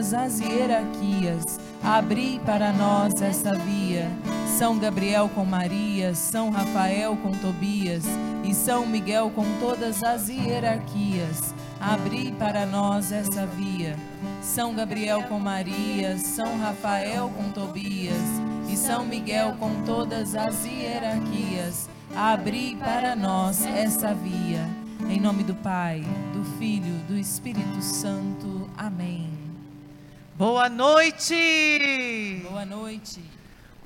todas as hierarquias, abri para nós esta via. São Gabriel com Maria, São Rafael com Tobias e São Miguel com todas as hierarquias, abri para nós essa via. São Gabriel com Maria, São Rafael com Tobias e São Miguel com todas as hierarquias, abri para nós essa via. Em nome do Pai, do Filho, do Espírito Santo. Boa noite! Boa noite.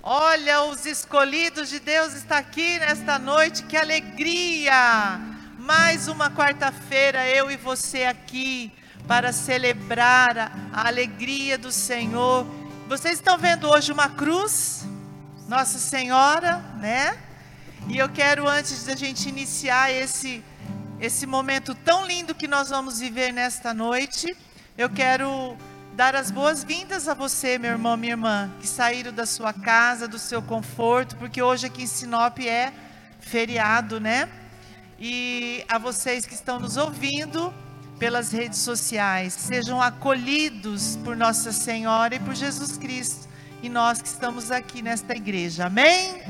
Olha, os escolhidos de Deus está aqui nesta noite, que alegria! Mais uma quarta-feira, eu e você aqui, para celebrar a, a alegria do Senhor. Vocês estão vendo hoje uma cruz? Nossa Senhora, né? E eu quero, antes da gente iniciar esse, esse momento tão lindo que nós vamos viver nesta noite, eu quero dar as boas-vindas a você, meu irmão, minha irmã, que saíram da sua casa, do seu conforto, porque hoje aqui em Sinop é feriado, né? E a vocês que estão nos ouvindo pelas redes sociais, sejam acolhidos por Nossa Senhora e por Jesus Cristo, e nós que estamos aqui nesta igreja, amém?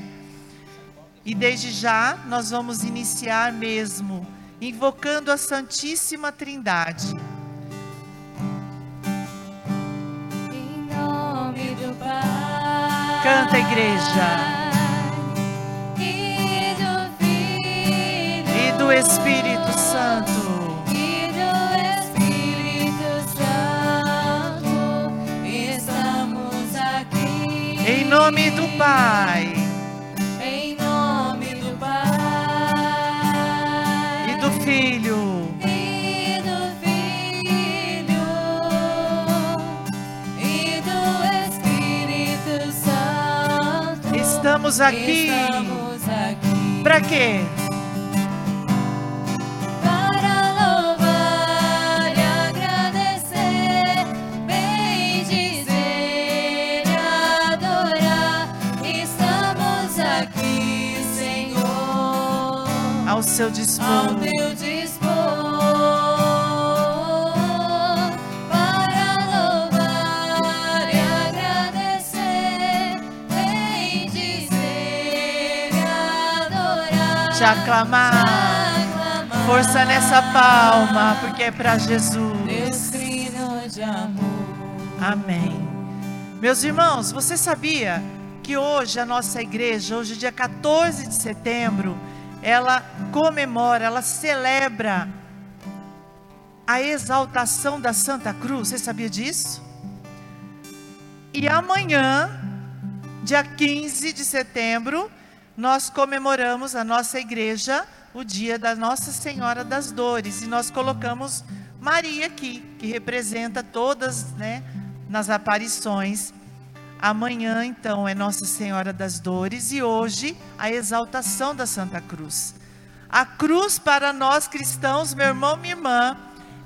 E desde já nós vamos iniciar mesmo, invocando a Santíssima Trindade. Canta, igreja. E do Espírito Santo. Em nome do Pai Estamos aqui. Estamos aqui Para quê? para louvar agradecer, bendizer adorar. Estamos aqui, Senhor, Ao seu dispor. Te aclamar. Força nessa palma, porque é para Deus Jesus. trino de amor. Amém. Meus irmãos, você sabia que hoje a nossa igreja, hoje dia 14 de setembro, ela comemora, ela celebra a exaltação da Santa Cruz. Você sabia disso? E amanhã, dia 15 de setembro, nós comemoramos a nossa igreja o dia da Nossa Senhora das Dores e nós colocamos Maria aqui, que representa todas, né, nas aparições. Amanhã, então, é Nossa Senhora das Dores e hoje a exaltação da Santa Cruz. A cruz para nós cristãos, meu irmão, minha irmã,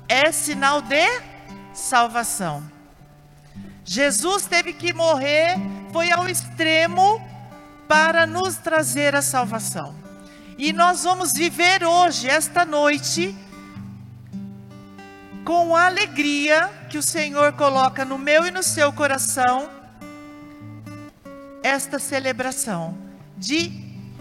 é sinal de salvação. Jesus teve que morrer, foi ao extremo para nos trazer a salvação. E nós vamos viver hoje, esta noite, com a alegria que o Senhor coloca no meu e no seu coração, esta celebração, de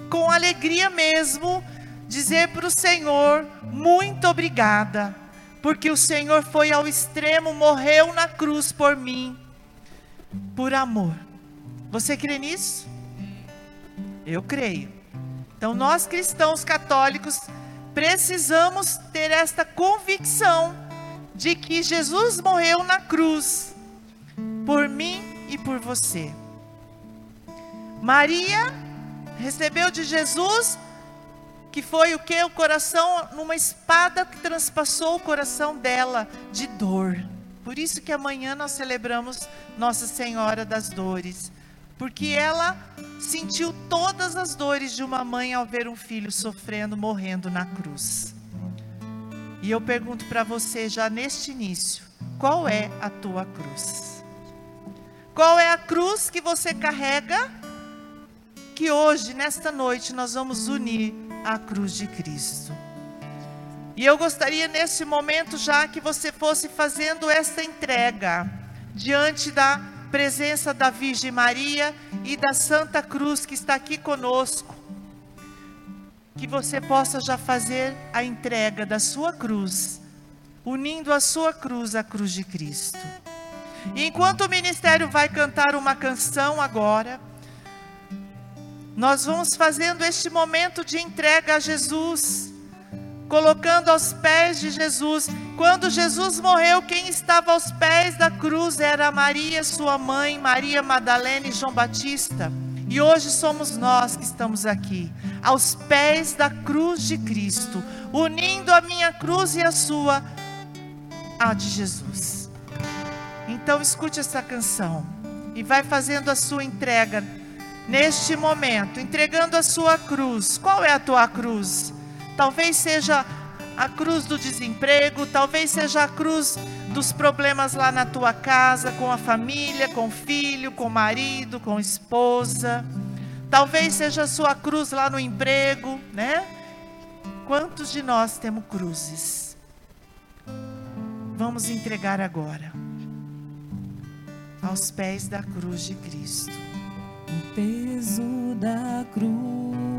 com alegria mesmo dizer para o Senhor: muito obrigada, porque o Senhor foi ao extremo, morreu na cruz por mim, por amor. Você crê nisso? Eu creio. Então, nós cristãos católicos precisamos ter esta convicção de que Jesus morreu na cruz por mim e por você. Maria recebeu de Jesus que foi o que? O coração, numa espada que transpassou o coração dela de dor. Por isso que amanhã nós celebramos Nossa Senhora das Dores. Porque ela sentiu todas as dores de uma mãe ao ver um filho sofrendo, morrendo na cruz. E eu pergunto para você já neste início: qual é a tua cruz? Qual é a cruz que você carrega que hoje, nesta noite, nós vamos unir à cruz de Cristo. E eu gostaria nesse momento já que você fosse fazendo essa entrega diante da presença da Virgem Maria e da Santa Cruz que está aqui conosco. Que você possa já fazer a entrega da sua cruz, unindo a sua cruz à cruz de Cristo. E enquanto o ministério vai cantar uma canção agora, nós vamos fazendo este momento de entrega a Jesus, colocando aos pés de Jesus. Quando Jesus morreu, quem estava aos pés da cruz era Maria, sua mãe, Maria Madalena e João Batista. E hoje somos nós que estamos aqui, aos pés da cruz de Cristo, unindo a minha cruz e a sua, a de Jesus. Então escute essa canção e vai fazendo a sua entrega neste momento, entregando a sua cruz. Qual é a tua cruz? Talvez seja a cruz do desemprego, talvez seja a cruz dos problemas lá na tua casa, com a família, com o filho, com o marido, com a esposa. Talvez seja a sua cruz lá no emprego, né? Quantos de nós temos cruzes? Vamos entregar agora aos pés da cruz de Cristo. O peso da cruz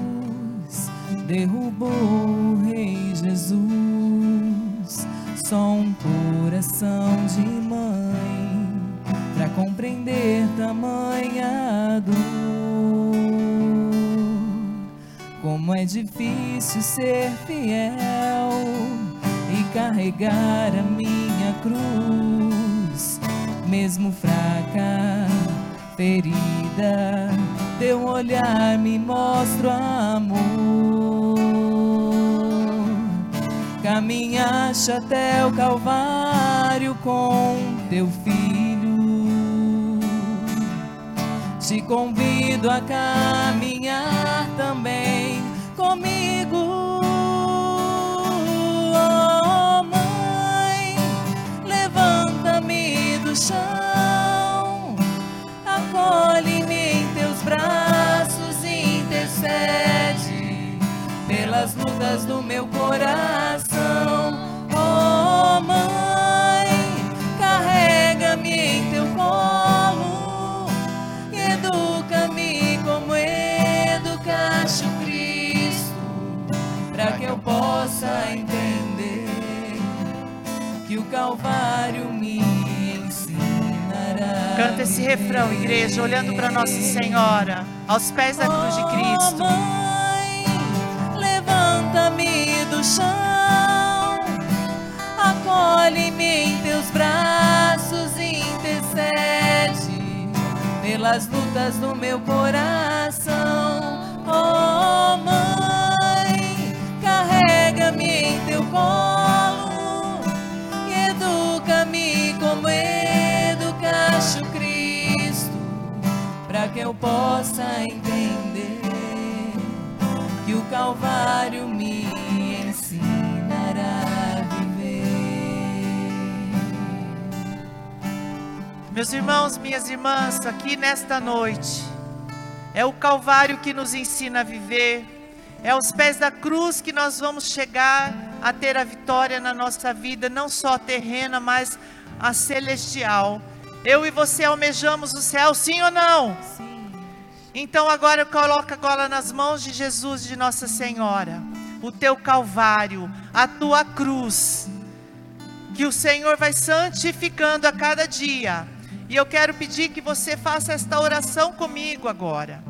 derrubou o Rei Jesus. Só um coração de mãe para compreender tamanha dor. Como é difícil ser fiel e carregar a minha cruz, mesmo fraca ferida, teu olhar me mostra amor. Caminhaste até o Calvário com teu filho. Te convido a caminhar também comigo. Oh, mãe, levanta-me do chão acolhe-me pelas lutas do meu coração. Oh, mãe, carrega-me em teu colo e educa-me como educaste o Cristo, para que eu possa entender que o Calvário me ensinará. Canta esse refrão, igreja, olhando para Nossa Senhora, aos pés da cruz de Oh, Cristo. Levanta-me do chão, acolhe-me em teus braços e intercede pelas lutas do meu coração. Oh, mãe, carrega-me em teu colo e educa-me como educaste o Cristo, para que eu possa entender que o Calvário me ensinará a viver. Meus irmãos, minhas irmãs, aqui nesta noite, é o Calvário que nos ensina a viver, é aos pés da cruz que nós vamos chegar a ter a vitória na nossa vida, não só terrena, mas a celestial. Eu e você almejamos o céu, sim ou não? Sim. Então agora coloca agora nas mãos de Jesus de Nossa Senhora o teu calvário, a tua cruz, que o Senhor vai santificando a cada dia. E eu quero pedir que você faça esta oração comigo agora.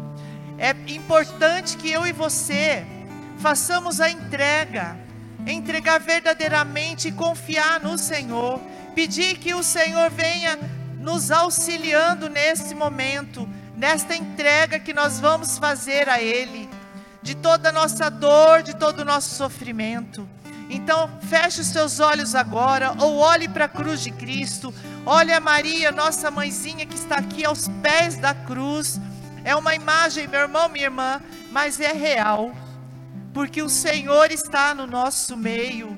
É importante que eu e você façamos a entrega, entregar verdadeiramente e confiar no Senhor, pedir que o Senhor venha nos auxiliando nesse momento, nesta entrega que nós vamos fazer a Ele, de toda a nossa dor, de todo o nosso sofrimento. Então, feche os seus olhos agora, ou olhe para a cruz de Cristo, olhe a Maria, nossa mãezinha que está aqui aos pés da cruz. É uma imagem, meu irmão, minha irmã, mas é real, porque o Senhor está no nosso meio.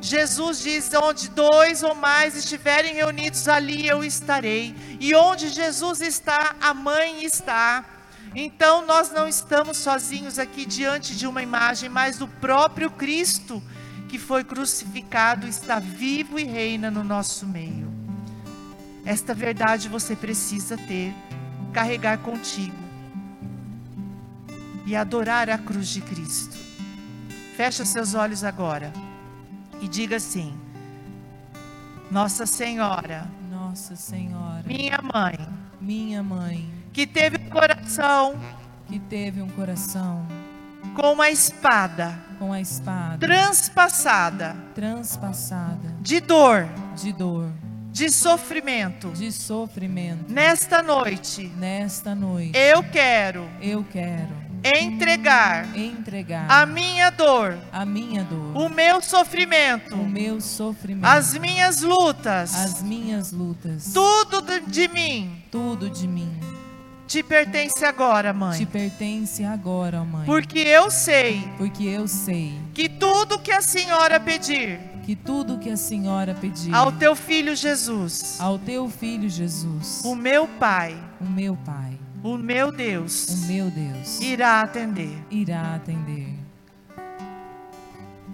Jesus diz: onde dois ou mais estiverem reunidos, ali eu estarei. E onde Jesus está, a mãe está. Então nós não estamos sozinhos aqui diante de uma imagem, mas do próprio Cristo que foi crucificado, está vivo e reina no nosso meio. Esta verdade você precisa ter, carregar contigo e adorar a cruz de Cristo. Fecha seus olhos agora e diga assim: Nossa Senhora, Nossa Senhora, minha mãe, minha mãe, que teve um coração que teve um coração com uma espada com a espada transpassada transpassada de dor, de dor, de sofrimento. de sofrimento. Nesta noite, Nesta noite, eu quero eu quero entregar entregar a minha dor, a minha dor, o meu sofrimento, o meu sofrimento, as minhas lutas, as minhas lutas, tudo de- mim tudo de mim te pertence agora, te mãe. pertence agora, mãe. Porque eu sei Porque eu sei que tudo que a senhora pedir que tudo que a senhora pedir ao teu filho Jesus, ao teu filho Jesus, o meu Pai, o meu Pai, o meu Deus, o meu Deus, irá atender. irá atender.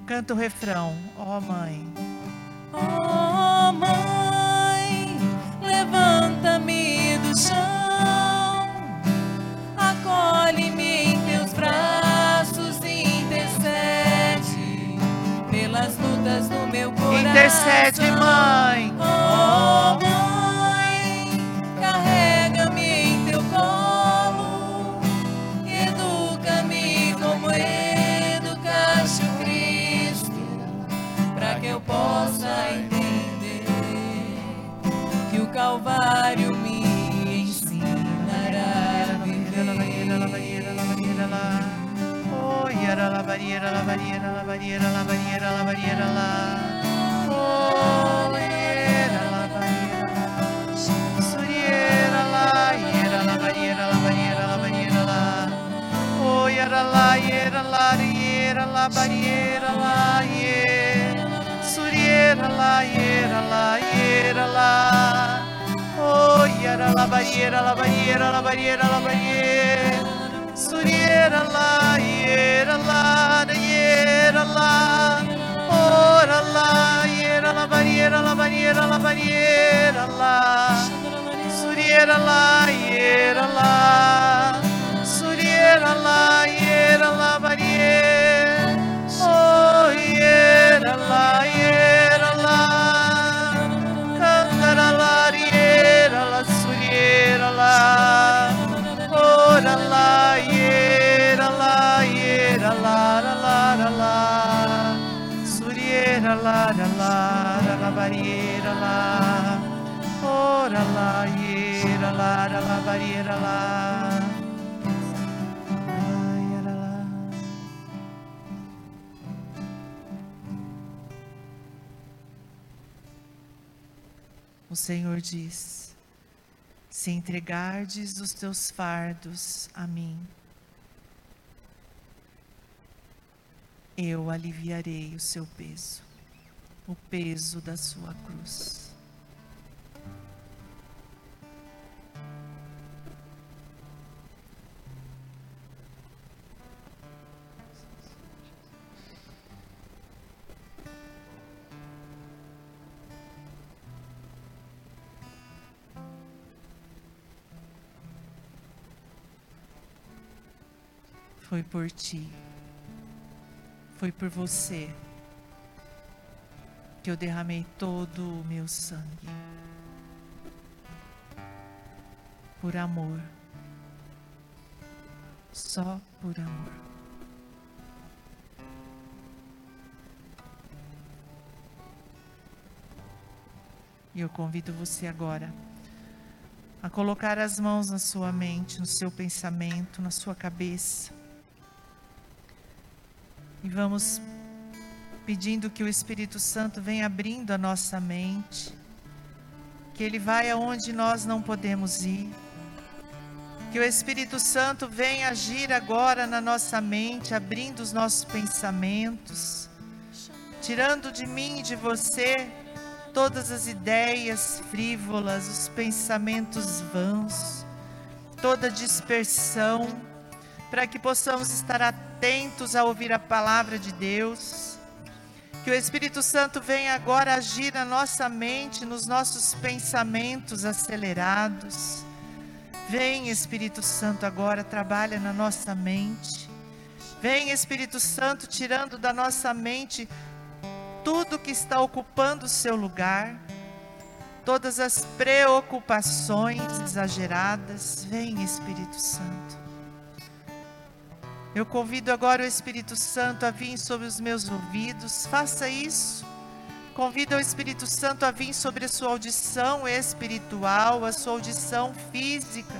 Canta o refrão, ó mãe. Oh, mãe, levanta-me do chão, acolhe-me em teus braços e intercede pelas lutas do meu coração. Intercede, mãe. Oh, mãe, possa entender que o Calvário me ensinará a viver. Oh, yara la barriera, la barriera, la barriera, la barriera, la barriera, la. Oh, yera la barriera. Suriera la, yera la barriera, la barriera, la barriera, la. Oh, yara la, yera la, yera la barriera, la. La, yera la, yera la. Oh, yara la barriera, la barriera, la barriera, la barriera. Suriera la, yera la, yera la. Ora la, yera la barriera, la barriera, la barriera, la. Suriera la, yera la. Suriera la, yera la barriera. Oh, yera la, yera la, la, la, la, la, barriera la. Ora la, yera la, la, la, ara, la. O Senhor diz: Se entregardes os teus fardos a mim, eu aliviarei o seu peso, o peso da sua cruz. Foi por ti, foi por você que eu derramei todo o meu sangue. Por amor, só por amor. E eu convido você agora a colocar as mãos na sua mente, no seu pensamento, na sua cabeça. E vamos pedindo que o Espírito Santo venha abrindo a nossa mente, que ele vai aonde nós não podemos ir. Que o Espírito Santo venha agir agora na nossa mente, abrindo os nossos pensamentos, tirando de mim e de você todas as ideias frívolas, os pensamentos vãos, toda dispersão, para que possamos estar atentos a ouvir a palavra de Deus. Que o Espírito Santo venha agora agir na nossa mente, nos nossos pensamentos acelerados. Vem, Espírito Santo, agora, trabalha na nossa mente. Vem, Espírito Santo, tirando da nossa mente tudo que está ocupando o seu lugar, todas as preocupações exageradas. Vem, Espírito Santo. Eu convido agora o Espírito Santo a vir sobre os meus ouvidos. Faça isso. Convido o Espírito Santo a vir sobre a sua audição espiritual, a sua audição física,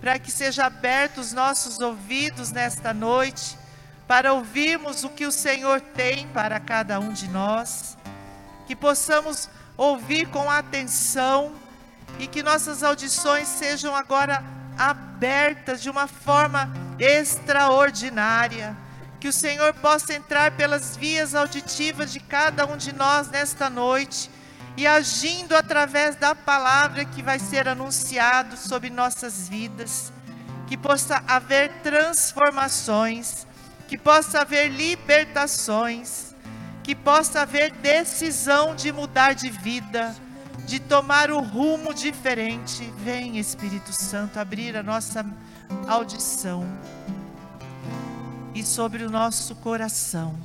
para que seja aberto os nossos ouvidos nesta noite, para ouvirmos o que o Senhor tem para cada um de nós, que possamos ouvir com atenção e que nossas audições sejam agora abertas de uma forma extraordinária. Que o Senhor possa entrar pelas vias auditivas de cada um de nós nesta noite e agindo através da palavra que vai ser anunciado sobre nossas vidas. Que possa haver transformações, que possa haver libertações, que possa haver decisão de mudar de vida de tomar o rumo diferente. Vem, Espírito Santo, abrir a nossa audição e sobre o nosso coração.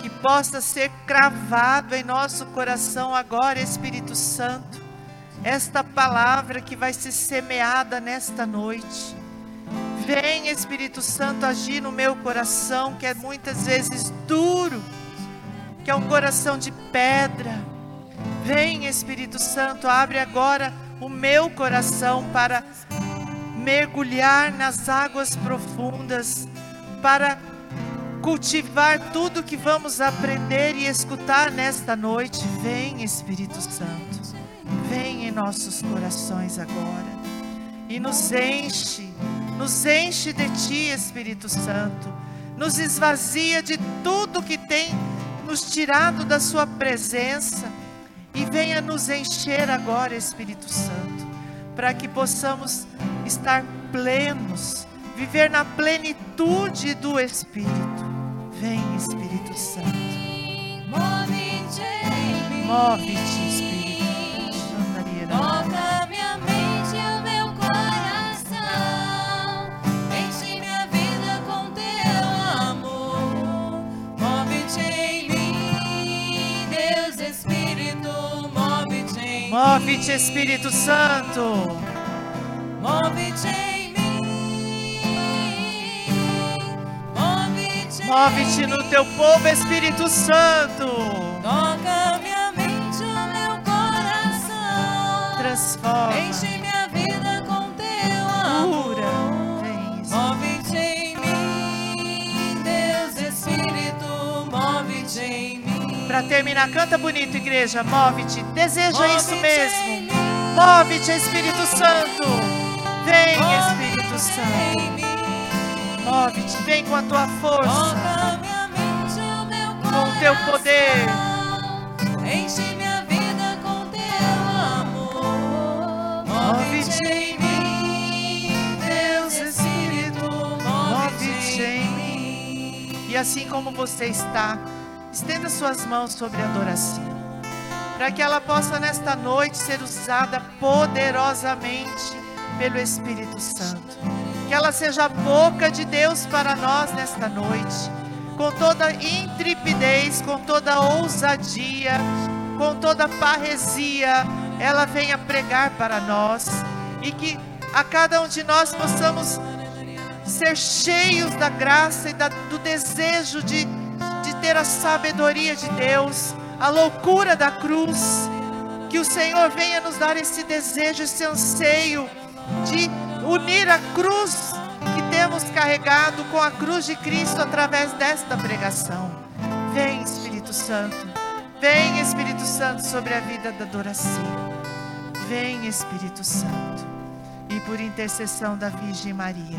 Que possa ser cravado em nosso coração agora, Espírito Santo, esta palavra que vai ser semeada nesta noite. Vem, Espírito Santo, agir no meu coração, que é muitas vezes duro, que é um coração de pedra Vem, Espírito Santo, abre agora o meu coração para mergulhar nas águas profundas, para cultivar tudo que vamos aprender e escutar nesta noite. Vem, Espírito Santo, vem em nossos corações agora. E nos enche, nos enche de Ti, Espírito Santo, nos esvazia de tudo que tem nos tirado da Sua presença e venha nos encher agora, Espírito Santo, para que possamos estar plenos, viver na plenitude do Espírito. Vem, Espírito Santo. Move-te mim. Move-te, Move-te Espírito Santo. Move-te em mim. Move-te. Move-te no teu povo, Espírito Santo. Toca minha mente o meu coração. Transforma, Enche Para terminar, canta bonito, igreja. Move-te. Deseja isso Move-te mesmo. Move-te, Espírito Santo. Vem, Espírito Santo. Move-te. Vem com a tua força. E o. Com teu poder. Enche minha vida com teu amor. Move-te em mim, Deus Espírito, Move-te em mim. E assim como você está, estenda suas mãos sobre a adoração. Para que ela possa nesta noite ser usada poderosamente pelo Espírito Santo. Que ela seja a boca de Deus para nós nesta noite. Com toda intrepidez, com toda ousadia, com toda parresia, ela venha pregar para nós. E que a cada um de nós possamos ser cheios da graça e da- do desejo de, de ter a sabedoria de Deus, a loucura da cruz. Que o Senhor venha nos dar esse desejo, esse anseio de unir a cruz que temos carregado com a cruz de Cristo através desta pregação. Vem, Espírito Santo. Vem, Espírito Santo, sobre a vida da adoração. Vem, Espírito Santo. E por intercessão da Virgem Maria.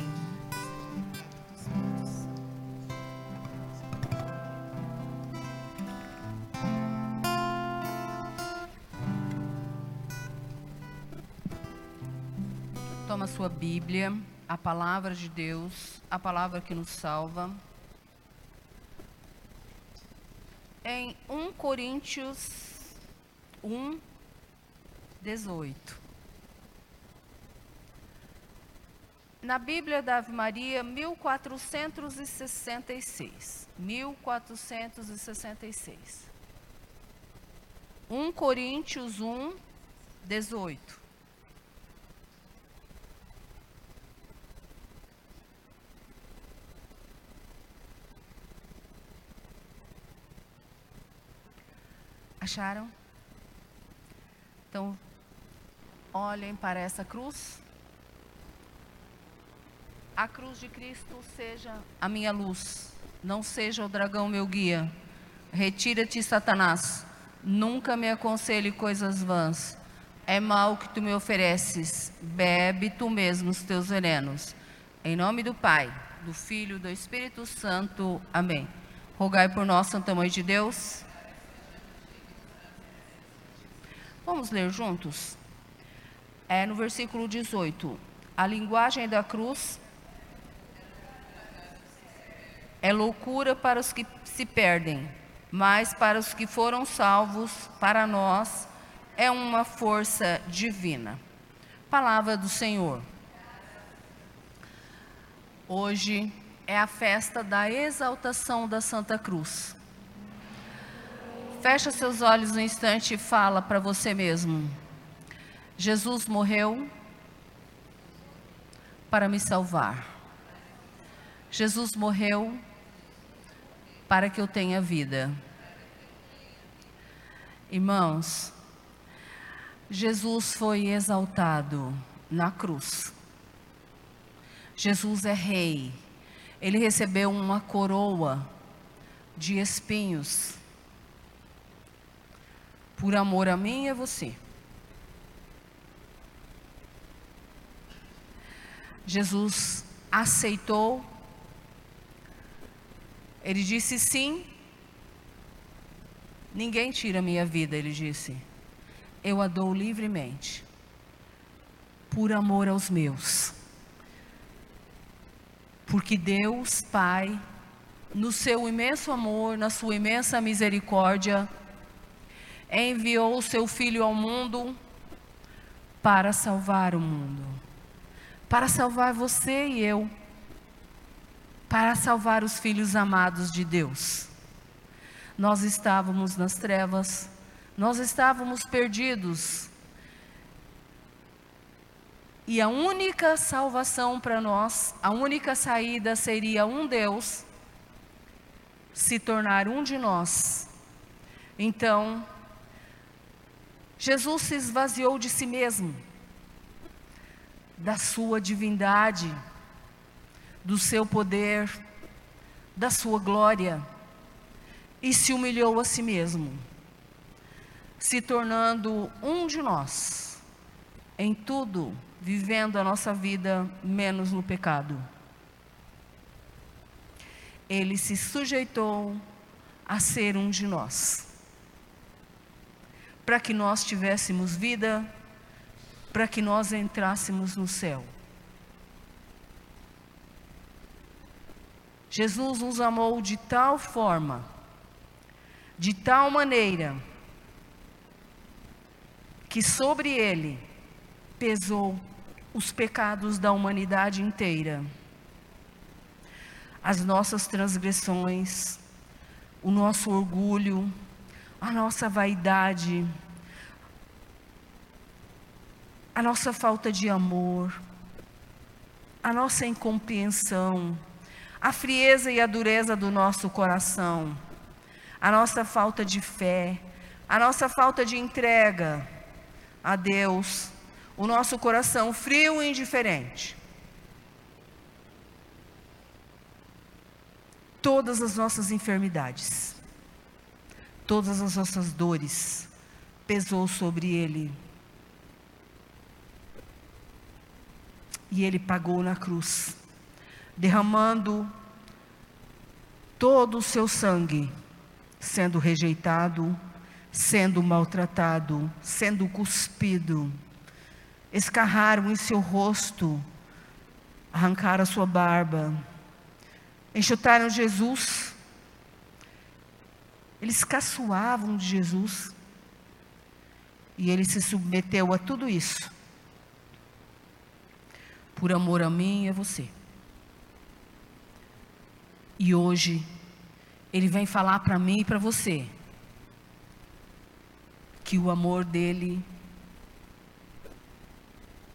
Toma sua Bíblia a palavra de Deus, a palavra que nos salva. Em 1 Coríntios 1, 18. Na Bíblia da Ave Maria, 1466. 1466. 1 Coríntios 1, 18. Acharam? Então, olhem para essa cruz. A cruz de Cristo seja a minha luz, não seja o dragão meu guia. Retira-te, Satanás. Nunca me aconselhe coisas vãs. É mal que tu me ofereces. Bebe tu mesmo os teus venenos. Em nome do Pai, do Filho do Espírito Santo. Amém. Rogai por nós, Santa Mãe de Deus Vamos ler juntos? É no versículo 18. A linguagem da cruz é loucura para os que se perdem, mas para os que foram salvos, para nós, é uma força divina. Palavra do Senhor. Hoje é a festa da exaltação da Santa Cruz. Fecha seus olhos um instante e fala para você mesmo. Jesus morreu para me salvar. Jesus morreu para que eu tenha vida. Irmãos, Jesus foi exaltado na cruz. Jesus é rei. Ele recebeu uma coroa de espinhos por amor a mim e a você. Jesus aceitou, ele disse sim, ninguém tira minha vida, ele disse, eu a dou livremente, por amor aos meus. Porque Deus, Pai, no seu imenso amor, na sua imensa misericórdia, enviou o seu Filho ao mundo para salvar o mundo, para salvar você e eu, para salvar os filhos amados de Deus. Nós estávamos nas trevas, nós estávamos perdidos. E a única salvação para nós, a única saída seria um Deus se tornar um de nós. Então, Jesus se esvaziou de si mesmo, da sua divindade, do seu poder, da sua glória, e se humilhou a si mesmo, se tornando um de nós, em tudo, vivendo a nossa vida menos no pecado. Ele se sujeitou a ser um de nós para que nós tivéssemos vida, para que nós entrássemos no céu. Jesus nos amou de tal forma, de tal maneira, que sobre ele pesou os pecados da humanidade inteira, as nossas transgressões, o nosso orgulho, a nossa vaidade, a nossa falta de amor, a nossa incompreensão, a frieza e a dureza do nosso coração, a nossa falta de fé, a nossa falta de entrega a Deus, o nosso coração frio e indiferente. todas as nossas enfermidades, todas as nossas dores, pesou sobre ele. E ele pagou na cruz, derramando todo o seu sangue, sendo rejeitado, sendo maltratado, sendo cuspido. Escarraram em seu rosto, arrancaram a sua barba, enxutaram Jesus. Eles caçoavam de Jesus. E ele se submeteu a tudo isso. Por amor a mim e a você. E hoje, ele vem falar para mim e para você que o amor dele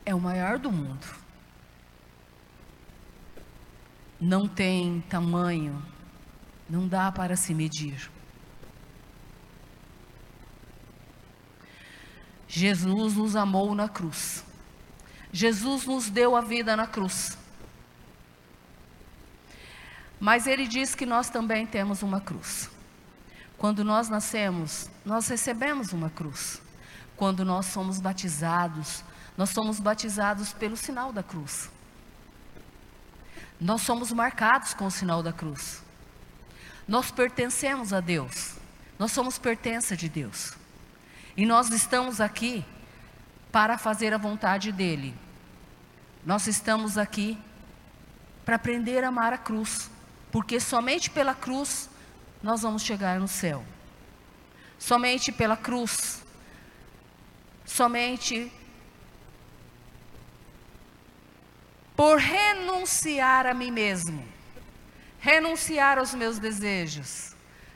é o maior do mundo. Não tem tamanho, não dá para se medir. Jesus nos amou na cruz. Jesus nos deu a vida na cruz. Mas ele diz que nós também temos uma cruz. Quando nós nascemos, nós recebemos uma cruz. Quando nós somos batizados, nós somos batizados pelo sinal da cruz. Nós somos marcados com o sinal da cruz. Nós pertencemos a Deus. Nós somos pertença de Deus. E nós estamos aqui para fazer a vontade dEle. Nós estamos aqui para aprender a amar a cruz. Porque somente pela cruz nós vamos chegar no céu. Somente pela cruz. Somente por renunciar a mim mesmo, renunciar aos meus desejos,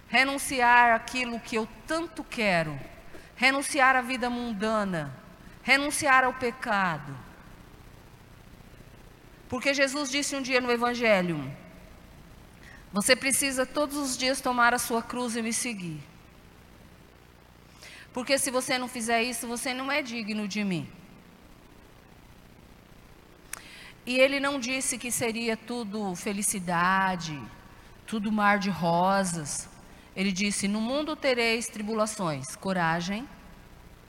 renunciar aquilo que eu tanto quero, renunciar à vida mundana, renunciar ao pecado. Porque Jesus disse um dia no Evangelho: você precisa todos os dias tomar a sua cruz e me seguir. Porque se você não fizer isso, você não é digno de mim. E ele não disse que seria tudo felicidade, tudo mar de rosas. Ele disse: No mundo tereis tribulações, coragem,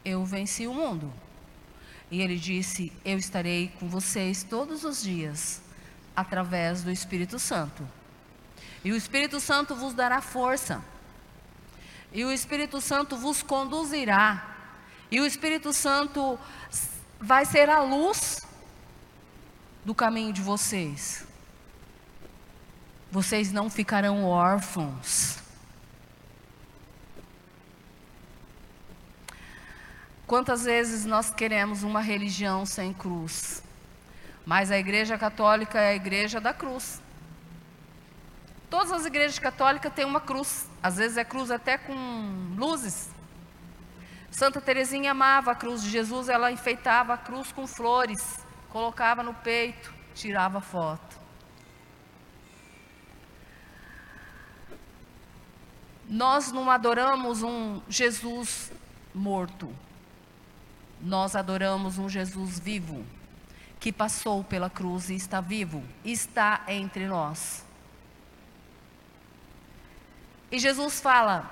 eu venci o mundo. E ele disse: Eu estarei com vocês todos os dias, através do Espírito Santo. E o Espírito Santo vos dará força. E o Espírito Santo vos conduzirá. E o Espírito Santo vai ser a luz do caminho de vocês. Vocês não ficarão órfãos. Quantas vezes nós queremos uma religião sem cruz? Mas a Igreja Católica é a igreja da cruz. Todas as igrejas católicas têm uma cruz. Às vezes é cruz até com luzes. Santa Teresinha amava a cruz de Jesus, ela enfeitava a cruz com flores, colocava no peito, tirava foto. Nós não adoramos um Jesus morto. Nós adoramos um Jesus vivo, que passou pela cruz e está vivo, está entre nós. E Jesus fala: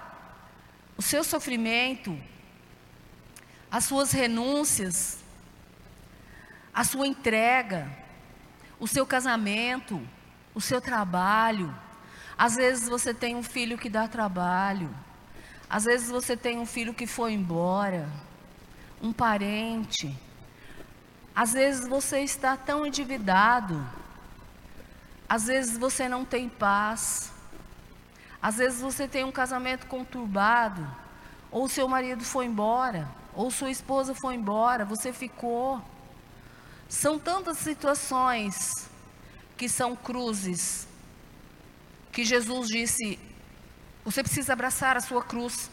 o seu sofrimento, as suas renúncias, a sua entrega, o seu casamento, o seu trabalho. Às vezes você tem um filho que dá trabalho. Às vezes você tem um filho que foi embora, um parente. Às vezes você está tão endividado. Às vezes você não tem paz. Às vezes você tem um casamento conturbado, ou seu marido foi embora, ou sua esposa foi embora, você ficou. São tantas situações que são cruzes, que Jesus disse: você precisa abraçar a sua cruz.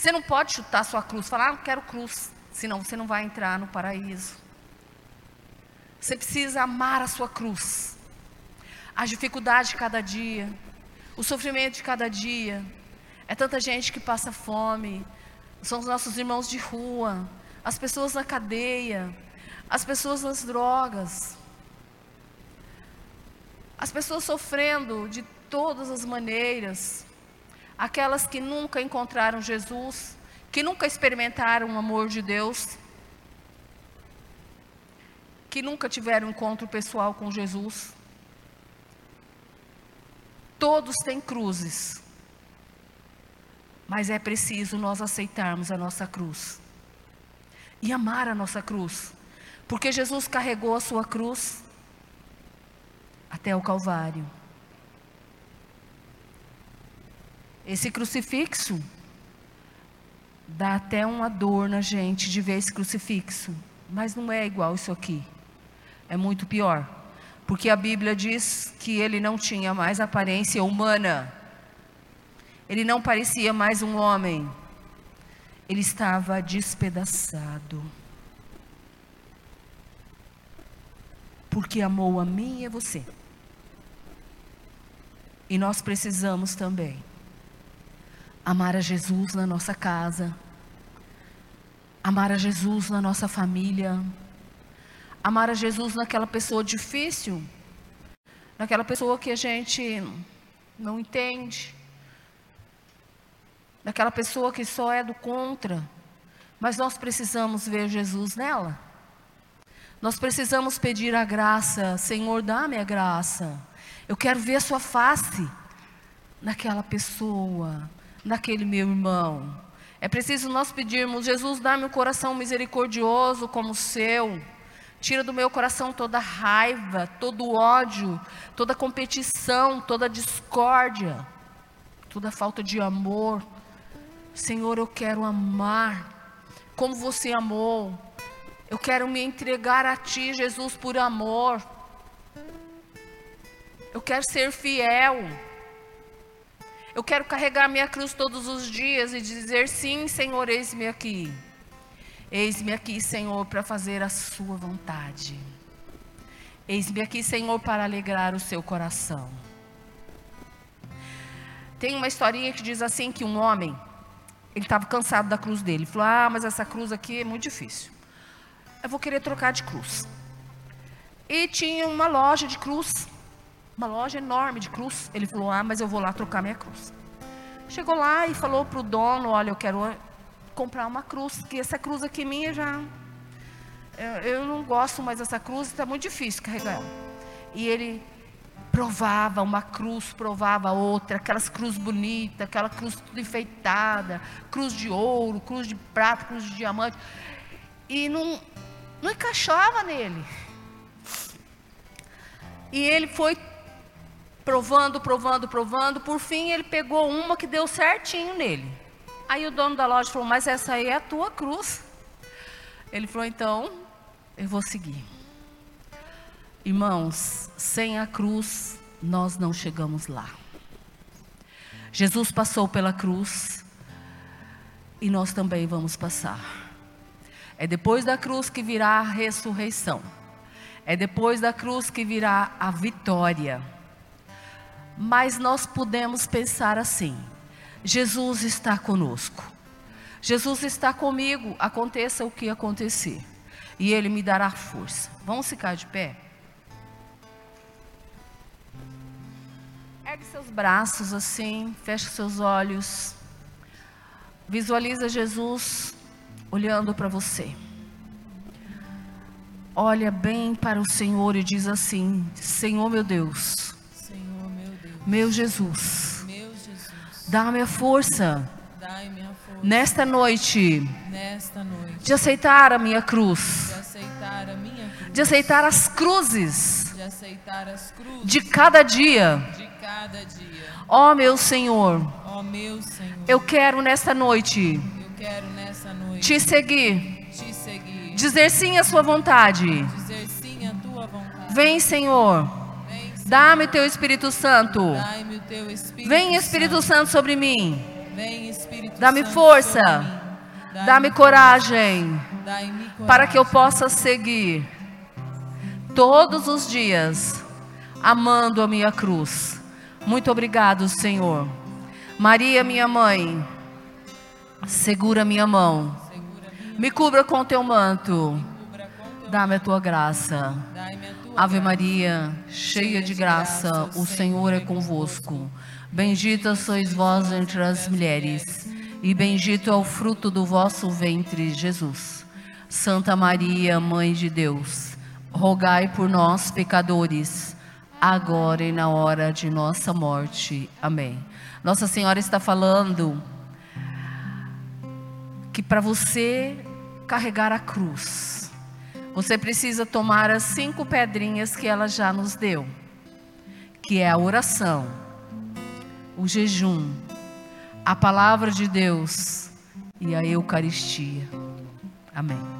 Você não pode chutar sua cruz, falar, ah, não quero cruz, senão você não vai entrar no paraíso. Você precisa amar a sua cruz, as dificuldades de cada dia, o sofrimento de cada dia. É tanta gente que passa fome, são os nossos irmãos de rua, as pessoas na cadeia, as pessoas nas drogas, as pessoas sofrendo de todas as maneiras. Aquelas que nunca encontraram Jesus, que nunca experimentaram o amor de Deus, que nunca tiveram encontro pessoal com Jesus. Todos têm cruzes, mas é preciso nós aceitarmos a nossa cruz e amar a nossa cruz, porque Jesus carregou a sua cruz até o Calvário. Esse crucifixo dá até uma dor na gente de ver esse crucifixo, mas não é igual isso aqui. É muito pior, porque a Bíblia diz que ele não tinha mais aparência humana. Ele não parecia mais um homem. Ele estava despedaçado. Porque amou a mim e a você. E nós precisamos também amar a Jesus na nossa casa, amar a Jesus na nossa família, amar a Jesus naquela pessoa difícil, naquela pessoa que a gente não entende, naquela pessoa que só é do contra, mas nós precisamos ver Jesus nela. Nós precisamos pedir a graça, Senhor, dá-me a graça. Eu quero ver a sua face naquela pessoa, naquele meu irmão. É preciso nós pedirmos, Jesus, dá-me um coração misericordioso como o seu. Tira do meu coração toda raiva, todo ódio, toda competição, toda discórdia, toda falta de amor. Senhor, eu quero amar como você amou. Eu quero me entregar a Ti, Jesus, por amor. Eu quero ser fiel. Eu quero carregar minha cruz todos os dias e dizer: sim, Senhor, eis-me aqui. Eis-me aqui, Senhor, para fazer a Sua vontade. Eis-me aqui, Senhor, para alegrar o seu coração. Tem uma historinha que diz assim: que um homem, ele estava cansado da cruz dele. Ele falou: Ah, mas essa cruz aqui é muito difícil. Eu vou querer trocar de cruz. E tinha uma loja de cruz uma loja enorme de cruz. Ele falou: Ah, mas eu vou lá trocar minha cruz. Chegou lá e falou para o dono: Olha, eu quero comprar uma cruz, que essa cruz aqui minha já. Eu, eu não gosto mais dessa cruz, está muito difícil carregar ela. E ele provava uma cruz, provava outra, aquelas cruzes bonitas, aquela cruz tudo enfeitada, cruz de ouro, cruz de prata, cruz de diamante. E não, não encaixava nele. E ele foi provando, provando, provando. Por fim, ele pegou uma que deu certinho nele. Aí o dono da loja falou: Mas essa aí é a tua cruz. Ele falou: Então, eu vou seguir. Irmãos, sem a cruz, nós não chegamos lá. Jesus passou pela cruz e nós também vamos passar. É depois da cruz que virá a ressurreição. É depois da cruz que virá a vitória. Mas nós podemos pensar assim: Jesus está conosco. Jesus está comigo, aconteça o que acontecer. E Ele me dará força. Vamos ficar de pé? Ergue seus braços assim, feche seus olhos. Visualiza Jesus olhando para você. Olha bem para o Senhor e diz assim: Senhor meu Deus, meu Jesus, Meu Jesus, dá-me a força. Dai-me a força. Nesta noite. Nesta noite. De aceitar a minha cruz, de aceitar a minha cruz, de aceitar as cruzes. De aceitar as cruzes. De cada dia. de cada dia. Ó meu Senhor, Ó meu Senhor, eu quero nesta noite eu quero nessa noite te seguir, te seguir, dizer sim à Sua vontade. dizer sim à tua vontade. Vem, Senhor, dá-me teu Espírito Santo. dai-me o teu Espírito Vem, Espírito Santo, sobre mim. Vem, Espírito Dá-me Santo, força. sobre mim. Dá-me coragem coragem para que eu possa seguir todos os dias amando a minha cruz. Muito obrigado, Senhor. Maria, minha mãe, segura minha mão. Me cubra com teu manto. Dá-me a tua graça. Dai-me a tua Ave Maria, cheia de graça, o Senhor é convosco. Bendita sois vós entre as mulheres, e bendito é o fruto do vosso ventre, Jesus. Santa Maria, Mãe de Deus, rogai por nós, pecadores, agora e na hora de nossa morte. Amém. Nossa Senhora está falando que para você carregar a cruz, você precisa tomar as cinco pedrinhas que ela já nos deu, que é a oração, o jejum, a palavra de Deus e a Eucaristia. Amém.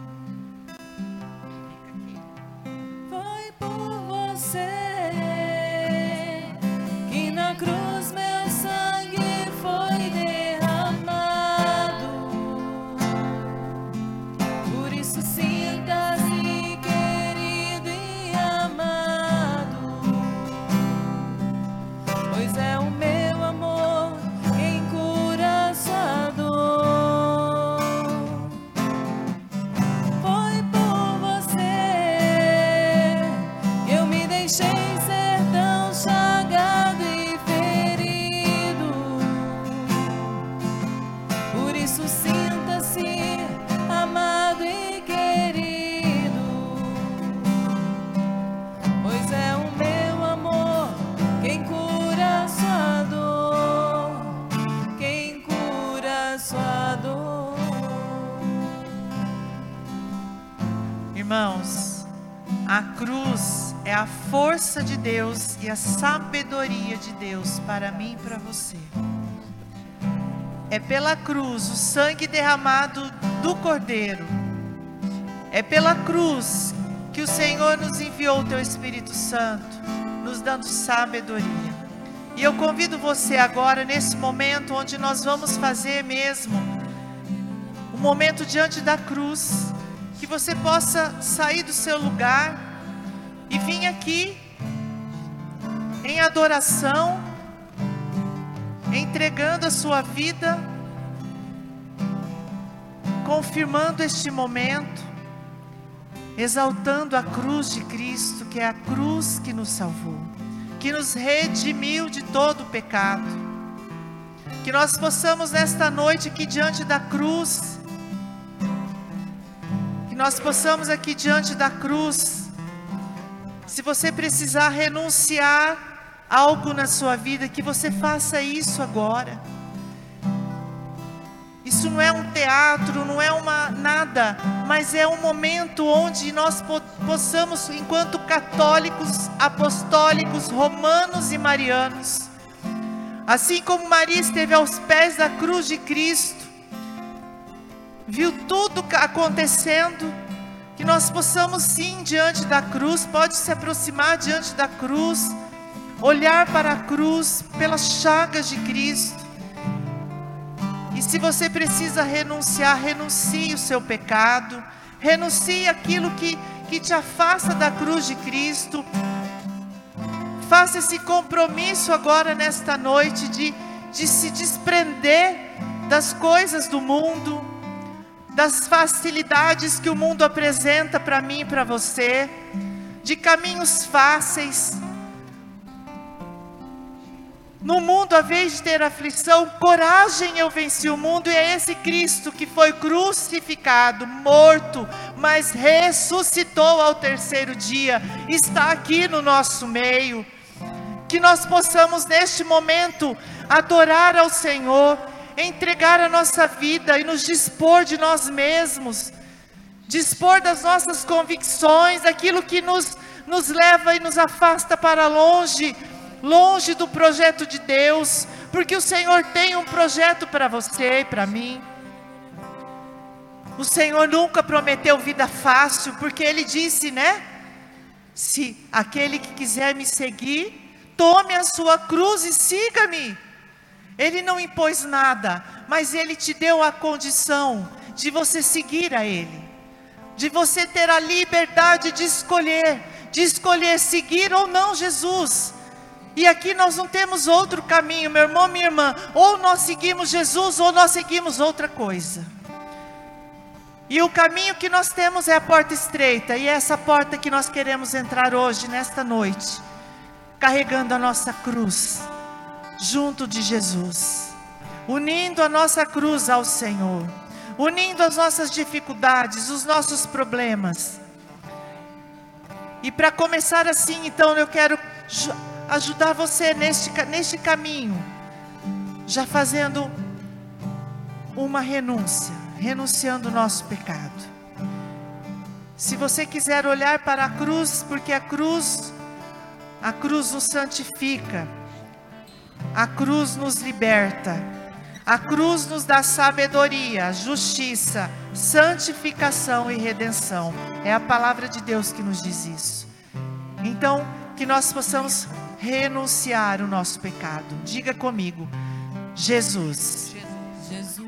Irmãos, a cruz é a força de Deus e a sabedoria de Deus para mim e para você. É pela cruz, o sangue derramado do Cordeiro. É pela cruz que o Senhor nos enviou o teu Espírito Santo, nos dando sabedoria. E eu convido você agora, nesse momento, onde nós vamos fazer mesmo um momento diante da cruz, que você possa sair do seu lugar e vir aqui em adoração, entregando a sua vida, confirmando este momento, exaltando a cruz de Cristo, que é a cruz que nos salvou, que nos redimiu de todo o pecado. Que nós possamos nesta noite aqui diante da cruz, nós possamos aqui diante da cruz, se você precisar renunciar algo na sua vida, que você faça isso agora. Isso não é um teatro, não é uma nada, mas é um momento onde nós po possamos, enquanto católicos, apostólicos, romanos e marianos, assim como Maria esteve aos pés da cruz de Cristo, viu tudo acontecendo, que nós possamos sim diante da cruz, pode se aproximar diante da cruz, olhar para a cruz pelas chagas de Cristo. E se você precisa renunciar, renuncie o seu pecado, renuncie aquilo que, que te afasta da cruz de Cristo. Faça esse compromisso agora nesta noite de, de se desprender das coisas do mundo, das facilidades que o mundo apresenta para mim e para você, de caminhos fáceis. No mundo, a vez de ter aflição, coragem eu venci o mundo, e é esse Cristo que foi crucificado, morto, mas ressuscitou ao terceiro dia, está aqui no nosso meio. Que nós possamos neste momento adorar ao Senhor, entregar a nossa vida e nos dispor de nós mesmos, dispor das nossas convicções, aquilo que nos, nos leva e nos afasta para longe longe do projeto de Deus, porque o Senhor tem um projeto para você e para mim. O Senhor nunca prometeu vida fácil, porque Ele disse, né? Se aquele que quiser me seguir, tome a sua cruz e siga-me. Ele não impôs nada, mas Ele te deu a condição de você seguir a Ele, de você ter a liberdade de escolher, de escolher seguir ou não Jesus. E aqui nós não temos outro caminho, meu irmão, minha irmã. Ou nós seguimos Jesus, ou nós seguimos outra coisa. E o caminho que nós temos é a porta estreita, e é essa porta que nós queremos entrar hoje, nesta noite, carregando a nossa cruz, junto de Jesus, unindo a nossa cruz ao Senhor, unindo as nossas dificuldades, os nossos problemas. E para começar assim, então, eu quero ajudar você neste, neste caminho, já fazendo uma renúncia renunciando o nosso pecado. Se você quiser olhar para a cruz, porque a cruz, a cruz nos santifica, a cruz nos liberta, a cruz nos dá sabedoria, justiça, santificação e redenção. É a palavra de Deus que nos diz isso. Então, que nós possamos renunciar o nosso pecado. Diga comigo, Jesus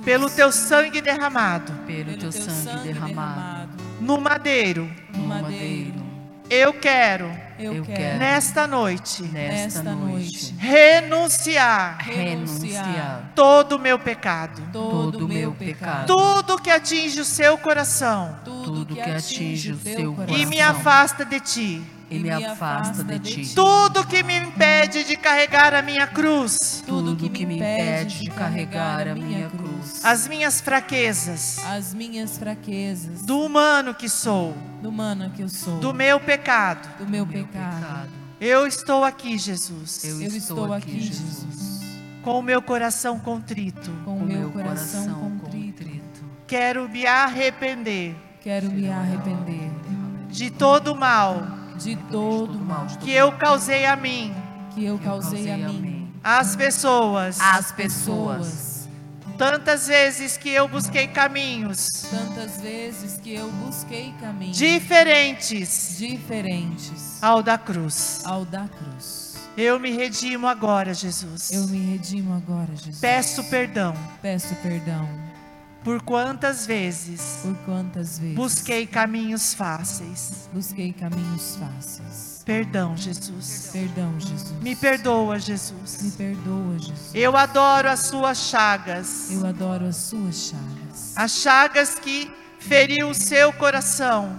pelo teu sangue derramado, pelo teu sangue derramado, no madeiro, no madeiro. Eu quero, eu quero nesta noite, nesta noite, renunciar, renunciar todo o meu pecado, todo o meu pecado, tudo que atinge o seu coração, tudo que atinge o seu coração e me afasta de ti e me afasta de ti. Tudo que me impede de carregar a minha cruz. Tudo que me impede de carregar a minha cruz. As minhas fraquezas. As minhas fraquezas. Do humano que sou. Do humano que eu sou. Do meu pecado. Do meu pecado. Eu estou aqui, Jesus. Eu, estou aqui, Jesus. Com o meu coração contrito. Com o meu coração contrito. Quero me arrepender. Quero me arrepender de todo mal de todo mal que eu causei a mim, que eu causei a mim, as pessoas, as pessoas. Tantas vezes que eu busquei caminhos, tantas vezes que eu busquei caminhos. Diferentes, diferentes. Ao da cruz, ao da cruz. Eu me redimo agora, Jesus. Eu me redimo agora, Jesus. Peço perdão. Peço perdão por quantas vezes? Por quantas vezes? Busquei caminhos fáceis. Busquei caminhos fáceis. Perdão, Jesus. Perdão, Jesus. Me perdoa, Jesus. Me perdoa, Jesus. Eu adoro as suas chagas. Eu adoro as suas chagas. As chagas que feriu o seu coração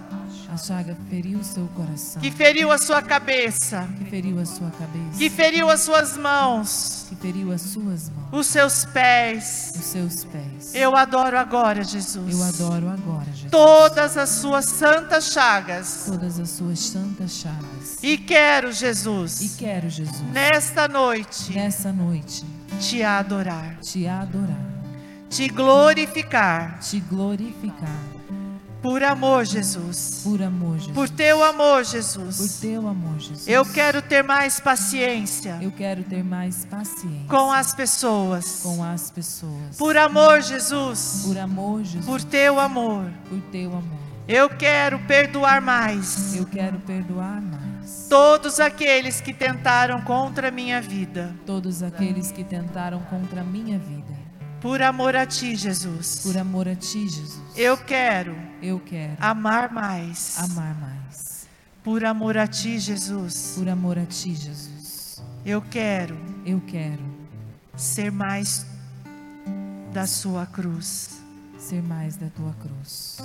a chaga feriu seu coração. Que feriu a sua cabeça. Que feriu a sua cabeça. Que feriu as suas mãos. Que feriu as suas mãos. Os seus pés. Os seus pés. Eu adoro agora, Jesus. Eu adoro agora, Jesus. Todas as suas santas chagas. Todas as suas santas chagas. E quero, Jesus. E quero, Jesus. Nesta noite. Nessa noite. Te adorar. Te adorar. Te glorificar. Te glorificar por amor, Jesus. Por amor, Jesus. Por teu amor, Jesus. Por teu amor, Jesus. Eu quero ter mais paciência. Eu quero ter mais paciência. Com as pessoas. Com as pessoas. Por amor, Jesus. Por amor, Jesus. Por teu amor. Por teu amor. Eu quero perdoar mais. Eu quero perdoar mais. Todos aqueles que tentaram contra a minha vida. Todos aqueles que tentaram contra a minha vida. Por amor a ti, Jesus. Por amor a ti, Jesus. Eu quero. Eu quero. Amar mais. Amar mais. Por amor a ti, Jesus. Por amor a ti, Jesus. Eu quero. Eu quero. Ser mais da sua cruz. Ser mais da tua cruz.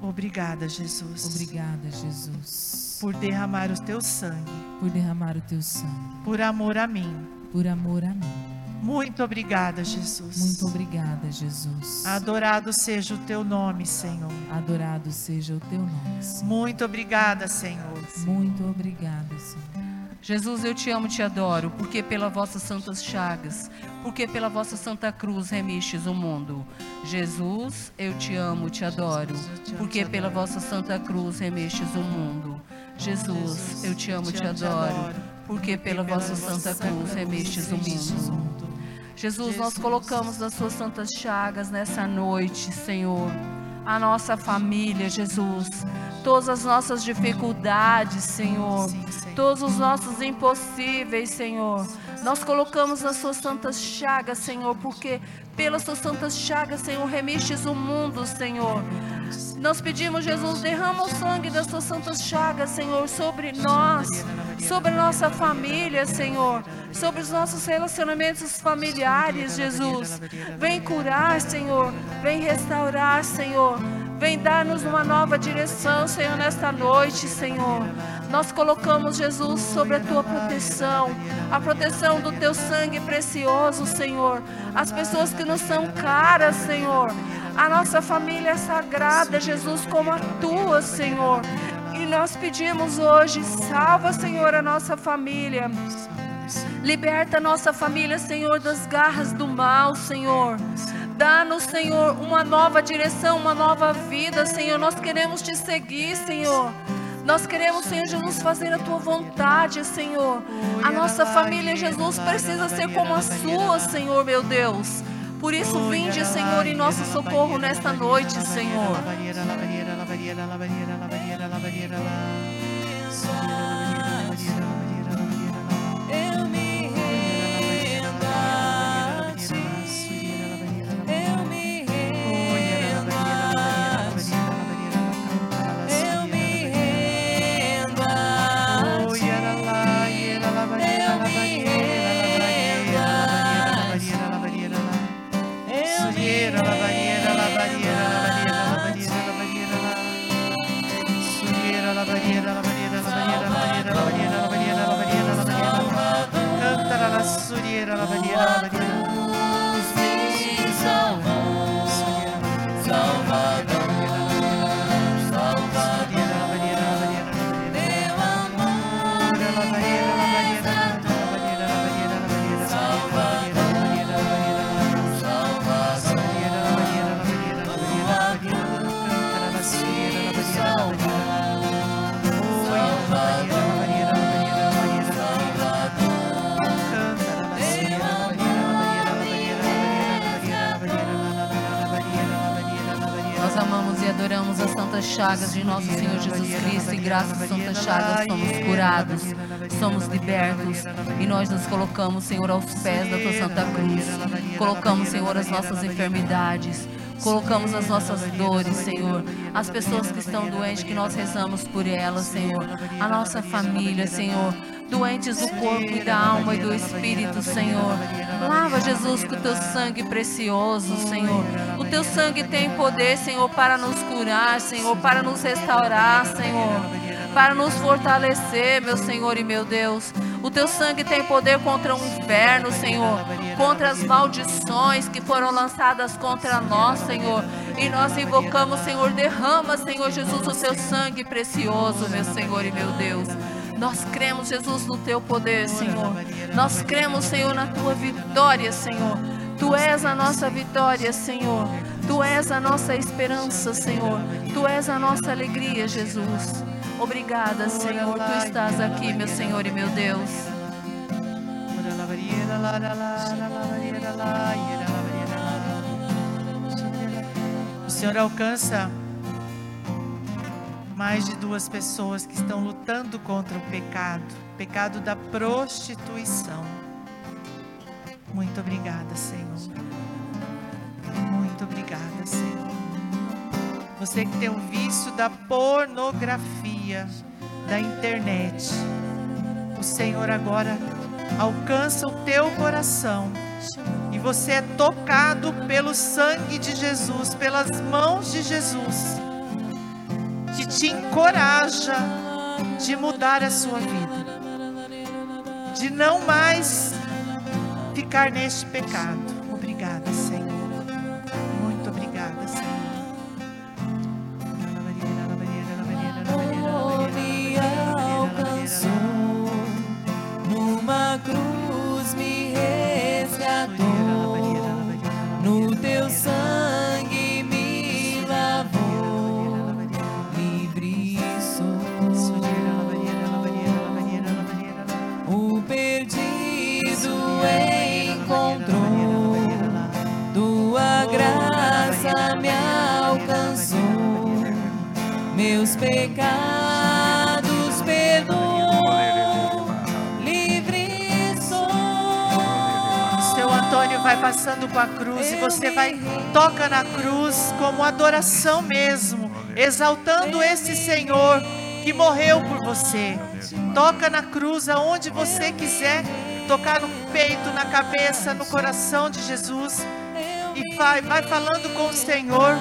Obrigada, Jesus. Obrigada, Jesus. Por derramar o teu sangue. Por derramar o teu sangue. Por amor a mim. Por amor a mim muito obrigada, Jesus. Muito obrigada, Jesus. Adorado seja o teu nome, Senhor. Adorado seja o teu nome. Senhor. Muito obrigada, Senhor. Muito obrigada, Senhor. Jesus, eu te amo, te adoro, porque pelas vossas santas chagas, porque pela vossa santa cruz remistes o mundo. Jesus, eu te amo, te adoro, porque pela vossa santa cruz remistes o mundo. Jesus, eu te amo, te adoro, porque pela vossa santa cruz remistes o mundo. Jesus, nós colocamos nas suas santas chagas nessa noite, Senhor, a nossa família, Jesus, todas as nossas dificuldades, Senhor, todos os nossos impossíveis, Senhor. Nós colocamos nas suas santas chagas, Senhor, porque pelas suas santas chagas, Senhor, remistes o mundo, Senhor. Nós pedimos, Jesus, derrama o sangue das suas santas chagas, Senhor, sobre nós, sobre a nossa família, Senhor, sobre os nossos relacionamentos familiares, Jesus. Vem curar, Senhor, vem restaurar, Senhor. Vem dar-nos uma nova direção, Senhor, nesta noite, Senhor. Nós colocamos, Jesus, sobre a tua proteção, a proteção do teu sangue precioso, Senhor. As pessoas que nos são caras, Senhor. A nossa família é sagrada, Jesus, como a tua, Senhor. E nós pedimos hoje, salva, Senhor, a nossa família. Liberta a nossa família, Senhor, das garras do mal, Senhor. Dá-nos, Senhor, uma nova direção, uma nova vida, Senhor. Nós queremos te seguir, Senhor. Nós queremos, Senhor Jesus, fazer a tua vontade, Senhor. A nossa família, Jesus, precisa ser como a sua, Senhor, meu Deus. Por isso, vinde, Senhor, em nosso socorro nesta noite, Senhor. Chagas de nosso Senhor Jesus Cristo e graças às santas chagas somos curados, somos libertos e nós nos colocamos, Senhor, aos pés da tua santa cruz. Colocamos, Senhor, as nossas enfermidades, colocamos as nossas dores, Senhor, as pessoas que estão doentes, que nós rezamos por elas, Senhor, a nossa família, Senhor, doentes do corpo e da alma e do espírito, Senhor. Lava, Jesus, com o teu sangue precioso, Senhor. O teu sangue tem poder, Senhor, para nos curar, Senhor, para nos restaurar, Senhor, para nos fortalecer, meu Senhor e meu Deus. O teu sangue tem poder contra o inferno, Senhor, contra as maldições que foram lançadas contra nós, Senhor. E nós invocamos, Senhor, derrama, Senhor Jesus, o teu sangue precioso, meu Senhor e meu Deus. Nós cremos, Jesus, no teu poder, Senhor. Nós cremos, Senhor, na tua vitória, Senhor. Tu és a nossa vitória, Senhor. Tu és a nossa esperança, Senhor. Tu és a nossa alegria, Jesus. Obrigada, Senhor. Tu estás aqui, meu Senhor e meu Deus. O Senhor alcança mais de duas pessoas que estão lutando contra o pecado, pecado da prostituição. Muito obrigada, Senhor. Muito obrigada, Senhor. Você que tem o vício da pornografia, da internet, o Senhor agora alcança o teu coração e você é tocado pelo sangue de Jesus, pelas mãos de Jesus que te encoraja de mudar a sua vida, de não mais ficar neste pecado. Obrigada, Senhor. Me alcançou. Meus pecados perdoou. Livre sou. Seu Antônio vai passando com a cruz e você vai toca na cruz como adoração mesmo, exaltando esse Senhor que morreu por você. Toca na cruz aonde você quiser, tocar no peito, na cabeça, no coração de Jesus e vai, vai falando com o Senhor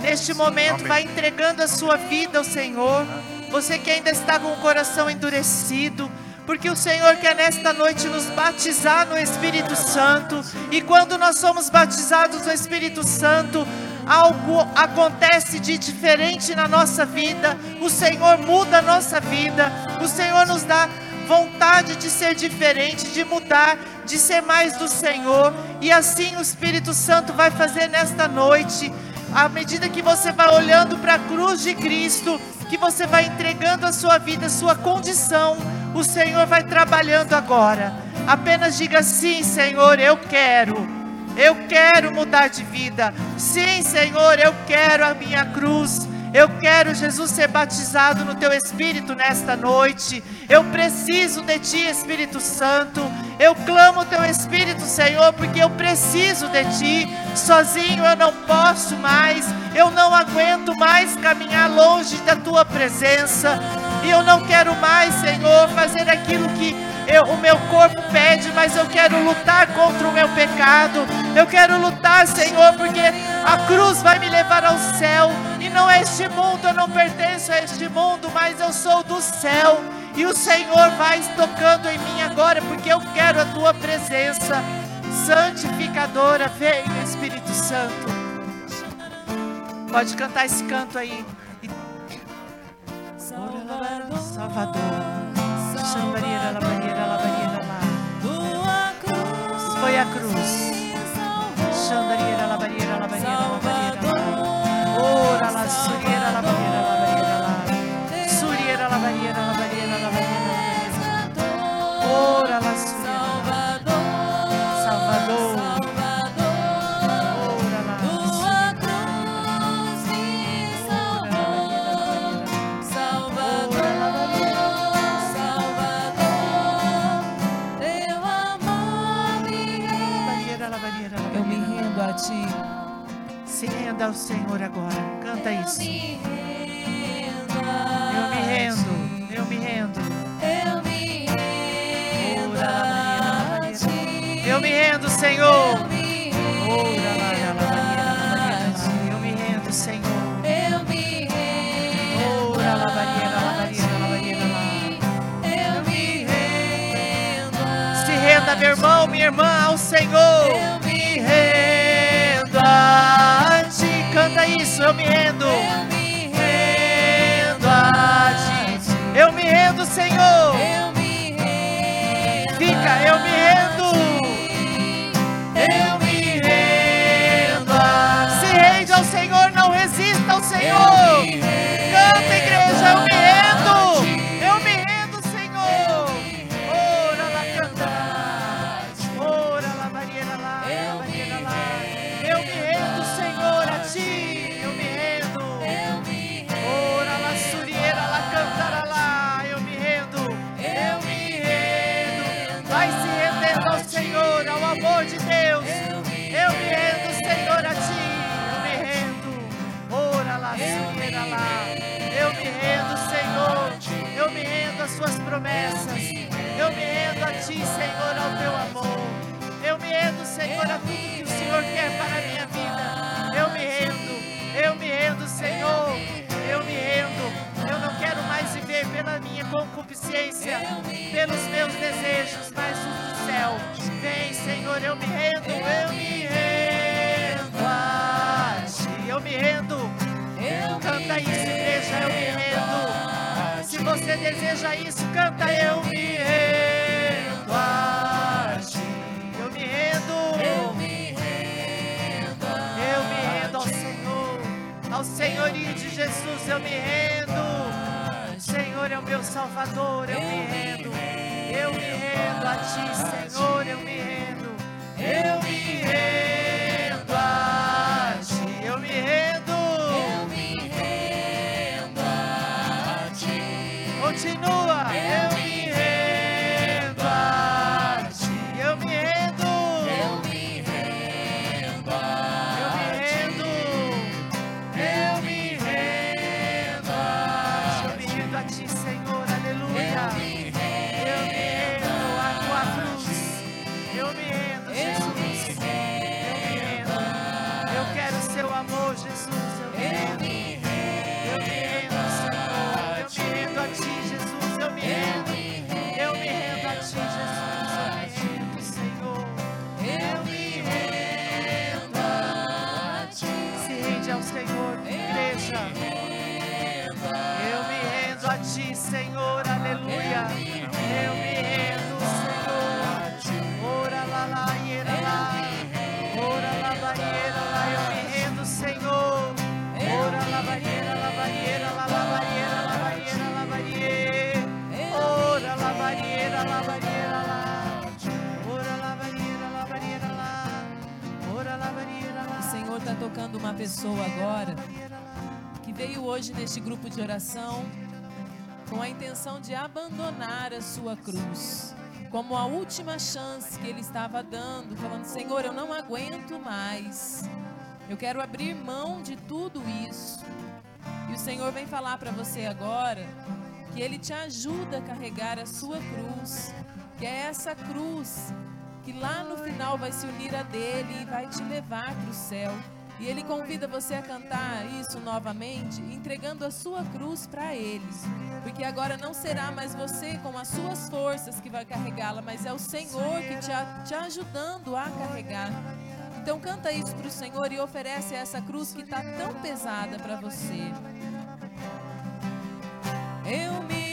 neste momento, vai entregando a sua vida ao Senhor. Você que ainda está com o coração endurecido, porque o Senhor quer nesta noite nos batizar no Espírito Santo. E quando nós somos batizados no Espírito Santo, algo acontece de diferente na nossa vida. O Senhor muda a nossa vida. O Senhor nos dá vontade de ser diferente, de mudar, de ser mais do Senhor. E assim o Espírito Santo vai fazer nesta noite. À medida que você vai olhando para a cruz de Cristo, que você vai entregando a sua vida, a sua condição, o Senhor vai trabalhando agora. Apenas diga sim, Senhor, eu quero. Eu quero mudar de vida. Sim, Senhor, eu quero a minha cruz. Eu quero, Jesus, ser batizado no teu Espírito nesta noite. Eu preciso de ti, Espírito Santo. Eu clamo o teu Espírito, Senhor, porque eu preciso de ti. Sozinho eu não posso mais. Eu não aguento mais caminhar longe da tua presença. E eu não quero mais, Senhor, fazer aquilo que eu, o meu corpo pede, mas eu quero lutar contra o meu pecado. Eu quero lutar, Senhor, porque a cruz vai me levar ao céu. E não é este mundo, eu não pertenço a este mundo, mas eu sou do céu. E o Senhor vai tocando em mim agora, porque eu quero a tua presença santificadora. Vem, Espírito Santo. Pode cantar esse canto aí. Salvador, Salvador. Xambarira, Foi a cruz. Xandarira, labarira, labarira, labarira, Ora, lá, surieira, labarira, labarira, lá. Surieira, labarira, labarira, labarira. Ora, lá, ao Senhor agora. Canta isso. Eu me rendo. Eu me rendo. Eu me rendo a ti. Eu me rendo, Senhor. Eu me rendo Senhor. Meu irmão, minha irmã, ao Senhor. Isso, eu me rendo. Eu me Rendo a ti. Eu me rendo, Senhor. Eu me rendo Fica, eu me rendo. Eu me rendo a Se rende ao Senhor, não resista ao Senhor. Senhor, a tudo que o Senhor quer para a minha vida. Eu me rendo. Eu me rendo, Senhor. Eu me rendo. Eu não quero mais viver pela minha concupiscência, pelos meus desejos, mas os do céu. Vem, Senhor, eu me rendo. Eu me rendo a ti. Eu me rendo. Canta isso, igreja. Eu me rendo. Se você deseja isso, canta. Eu me rendo rendo. Eu me rendo Eu me rendo ao Senhor, ao senhorio de Jesus eu me rendo. Senhor é o meu Salvador, eu me rendo. Eu me rendo a Ti, Senhor, eu me rendo. Eu me rendo a tocando uma pessoa agora que veio hoje neste grupo de oração com a intenção de abandonar a sua cruz, como a última chance que ele estava dando, falando: Senhor, eu não aguento mais, eu quero abrir mão de tudo isso. E o Senhor vem falar para você agora que Ele te ajuda a carregar a sua cruz, que é essa cruz que lá no final vai se unir a dele e vai te levar para o céu. E ele convida você a cantar isso novamente, entregando a sua cruz para ele. Porque agora não será mais você com as suas forças que vai carregá-la, mas é o Senhor que te, te ajudando a carregar. Então canta isso para o Senhor e oferece essa cruz que está tão pesada para você. Eu me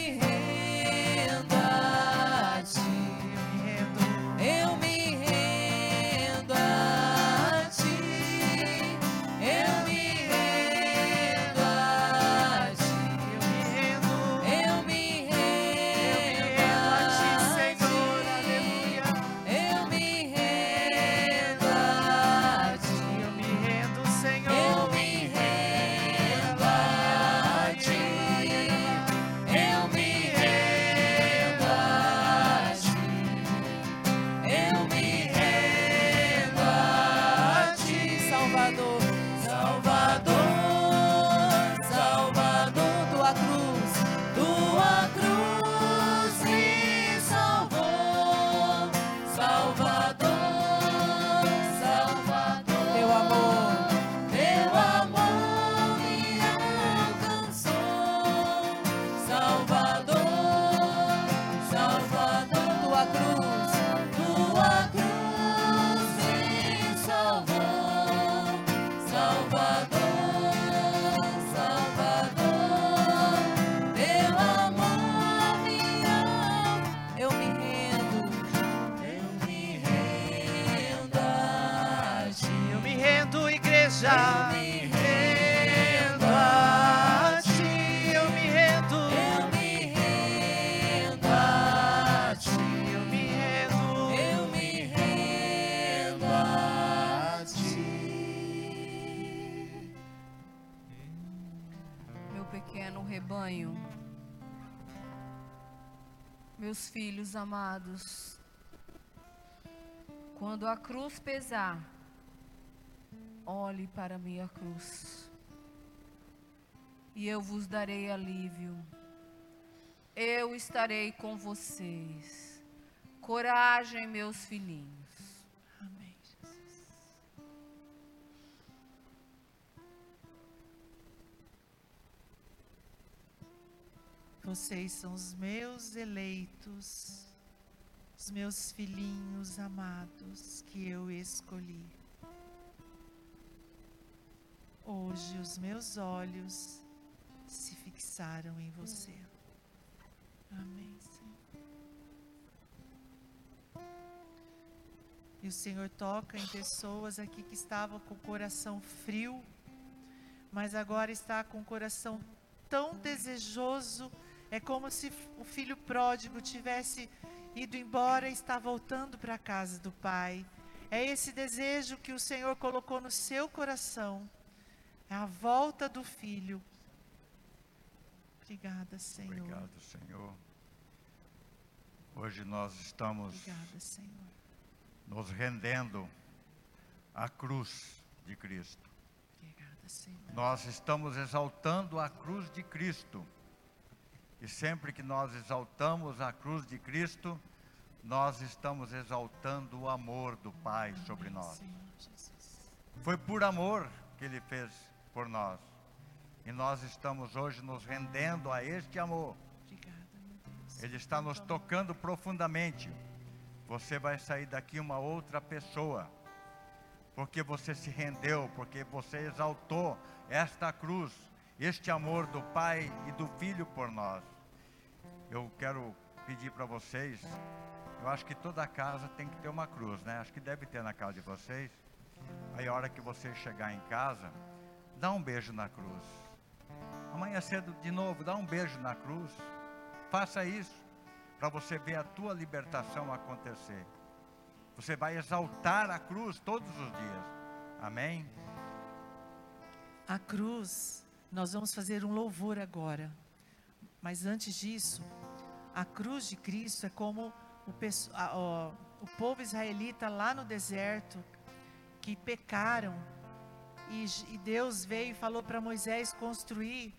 filhos amados, quando a cruz pesar, olhe para a minha cruz, e eu vos darei alívio, eu estarei com vocês. Coragem, meus filhinhos. Vocês são os meus eleitos, os meus filhinhos amados que eu escolhi. Hoje os meus olhos se fixaram em você. Amém, Senhor. E o Senhor toca em pessoas aqui que estavam com o coração frio, mas agora está com o coração tão desejoso. É como se o filho pródigo tivesse ido embora e está voltando para a casa do pai. É esse desejo que o Senhor colocou no seu coração. É a volta do filho. Obrigada, Senhor. Obrigado, Senhor. Hoje nós estamos Obrigada, Senhor. nos rendendo à cruz de Cristo. Obrigada, Senhor. Nós estamos exaltando a cruz de Cristo. E sempre que nós exaltamos a cruz de Cristo, nós estamos exaltando o amor do Pai sobre nós. Foi por amor que Ele fez por nós. E nós estamos hoje nos rendendo a este amor. Ele está nos tocando profundamente. Você vai sair daqui uma outra pessoa. Porque você se rendeu, porque você exaltou esta cruz. este amor do Pai e do Filho por nós. Eu quero pedir para vocês, eu acho que toda casa tem que ter uma cruz, né? Acho que deve ter na casa de vocês. Aí a hora que você chegar em casa, dá um beijo na cruz. Amanhã cedo de novo, dá um beijo na cruz. Faça isso para você ver a tua libertação acontecer. Você vai exaltar a cruz todos os dias. Amém? A cruz, nós vamos fazer um louvor agora. Mas antes disso, a cruz de Cristo é como o, o povo israelita lá no deserto, que pecaram, e, e Deus veio e falou para Moisés construir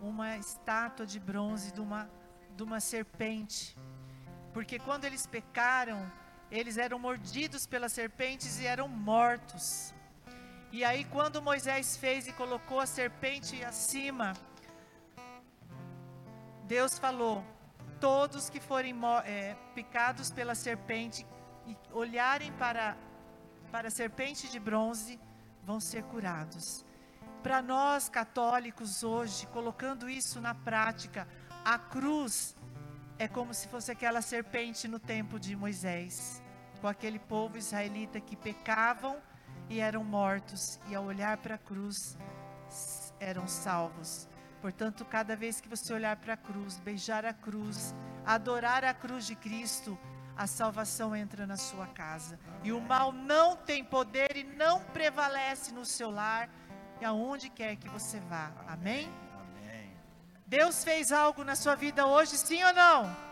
uma estátua de bronze de uma, de uma serpente. Porque quando eles pecaram, eles eram mordidos pelas serpentes e eram mortos. E aí, quando Moisés fez e colocou a serpente acima, Deus falou: todos que forem é, picados pela serpente e olharem para, para a serpente de bronze vão ser curados. Para nós católicos hoje, colocando isso na prática, a cruz é como se fosse aquela serpente no tempo de Moisés, com aquele povo israelita que pecavam e eram mortos, e ao olhar para a cruz eram salvos. Portanto, cada vez que você olhar para a cruz, beijar a cruz, adorar a cruz de Cristo, a salvação entra na sua casa. E o mal não tem poder e não prevalece no seu lar e aonde quer que você vá. Amém? Deus fez algo na sua vida hoje, sim ou não?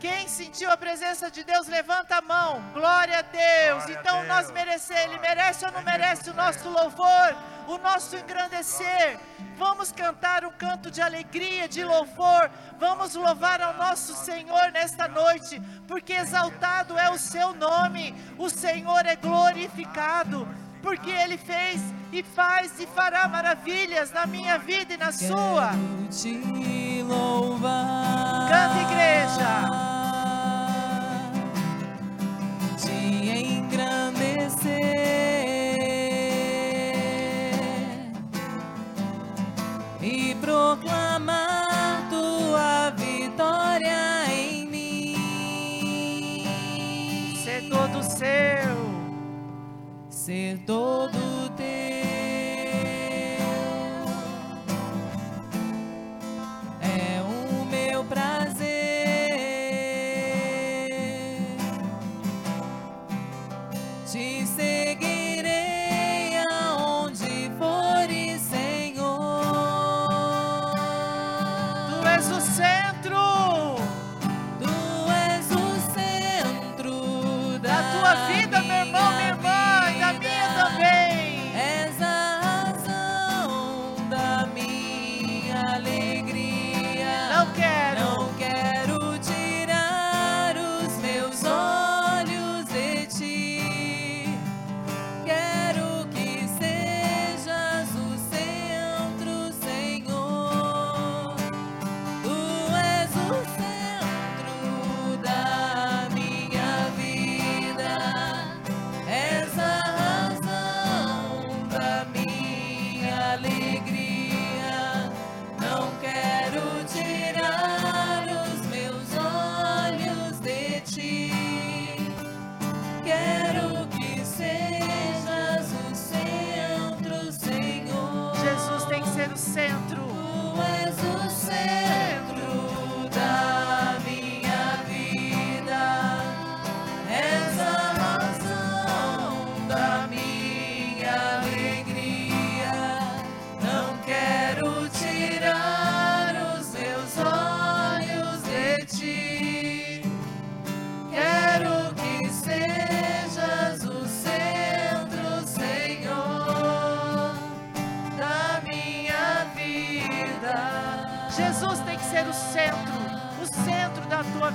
Quem sentiu a presença de Deus, levanta a mão. Glória a Deus. Glória então a Deus. nós merecemos, Ele merece ou não merece o nosso louvor, o nosso engrandecer. Vamos cantar um canto de alegria, de louvor. Vamos louvar ao nosso Senhor nesta noite, porque exaltado é o seu nome. O Senhor é glorificado porque Ele fez e faz e fará maravilhas na minha vida e na sua. Canta, igreja. Te engrandecer. E proclamar tua vitória em mim. Ser todo seu ser todo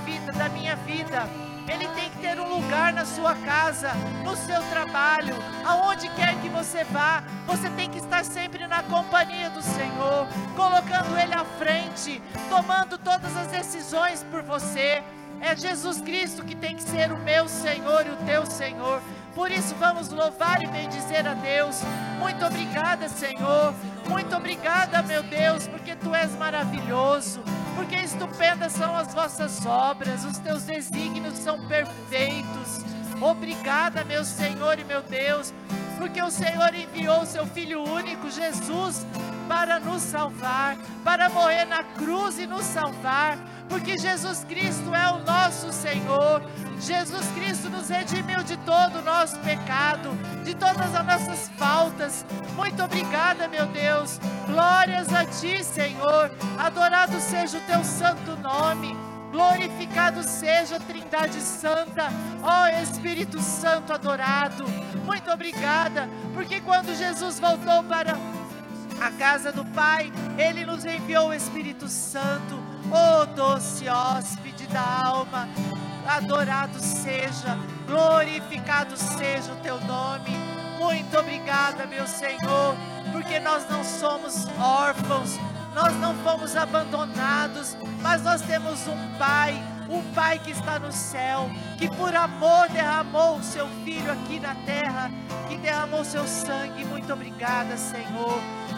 vida, da minha vida. Ele tem que ter um lugar na sua casa, no seu trabalho, aonde quer que você vá. Você tem que estar sempre na companhia do Senhor, colocando Ele à frente, tomando todas as decisões por você. É Jesus Cristo que tem que ser o meu Senhor e o teu Senhor. Por isso vamos louvar e bendizer a Deus. Muito obrigada, Senhor Muito obrigada, meu Deus, porque tu és maravilhoso, porque estupendas são as vossas obras, os teus desígnios são perfeitos. Obrigada, meu Senhor e meu Deus, porque o Senhor enviou o seu Filho único, Jesus, para nos salvar, para morrer na cruz e nos salvar, porque Jesus Cristo é o nosso Senhor. Jesus Cristo nos redimiu de todo o nosso pecado, de todas as nossas faltas. Muito obrigada, meu Deus. Glórias a ti, Senhor. Adorado seja o teu santo nome. Glorificado seja a Trindade Santa, ó Espírito Santo adorado. Muito obrigada, porque quando Jesus voltou para a casa do Pai, Ele nos enviou o Espírito Santo, ó oh, doce hóspede da alma. Adorado seja, glorificado seja o teu nome. Muito obrigada, meu Senhor, porque nós não somos órfãos, nós não fomos abandonados, mas nós temos um Pai, um Pai que está no céu, que por amor derramou o seu Filho aqui na terra, que derramou o seu sangue. Muito obrigada, Senhor.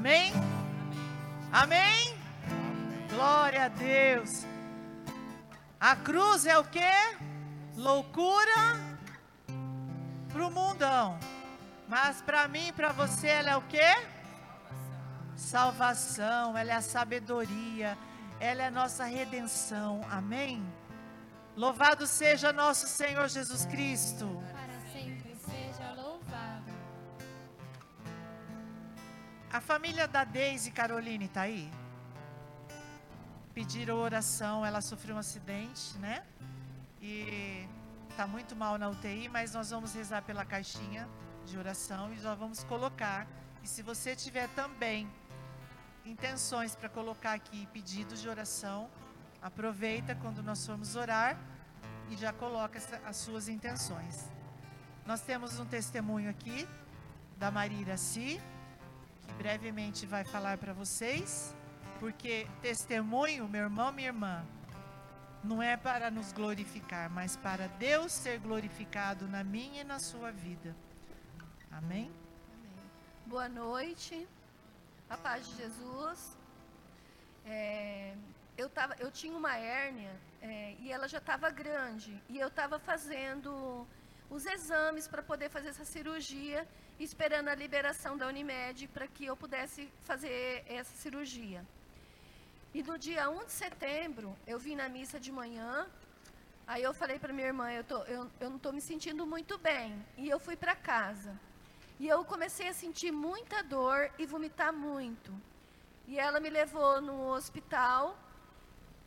Amém? Amém? Glória a Deus. A cruz é o que? Loucura para o mundão. Mas para mim e para você ela é o que? Salvação, ela é a sabedoria, ela é a nossa redenção. Amém? Louvado seja nosso Senhor Jesus Cristo. A família da Deise Caroline está aí? Pediram oração, ela sofreu um acidente, né? E está muito mal na UTI, mas nós vamos rezar pela caixinha de oração e já vamos colocar. E se você tiver também intenções para colocar aqui pedidos de oração, aproveita quando nós formos orar e já coloca as suas intenções. Nós temos um testemunho aqui da Maria que brevemente vai falar para vocês, porque testemunho, meu irmão, minha irmã, não é para nos glorificar, mas para Deus ser glorificado na minha e na sua vida. Amém? Boa noite, a paz de Jesus. É, eu, tava, eu tinha uma hérnia é, e ela já estava grande e eu estava fazendo os exames para poder fazer essa cirurgia, esperando a liberação da Unimed para que eu pudesse fazer essa cirurgia. E no dia 1 de setembro, eu vim na missa de manhã, aí eu falei para minha irmã, eu, tô, eu, eu não estou me sentindo muito bem, e eu fui para casa. E eu comecei a sentir muita dor e vomitar muito. E ela me levou no hospital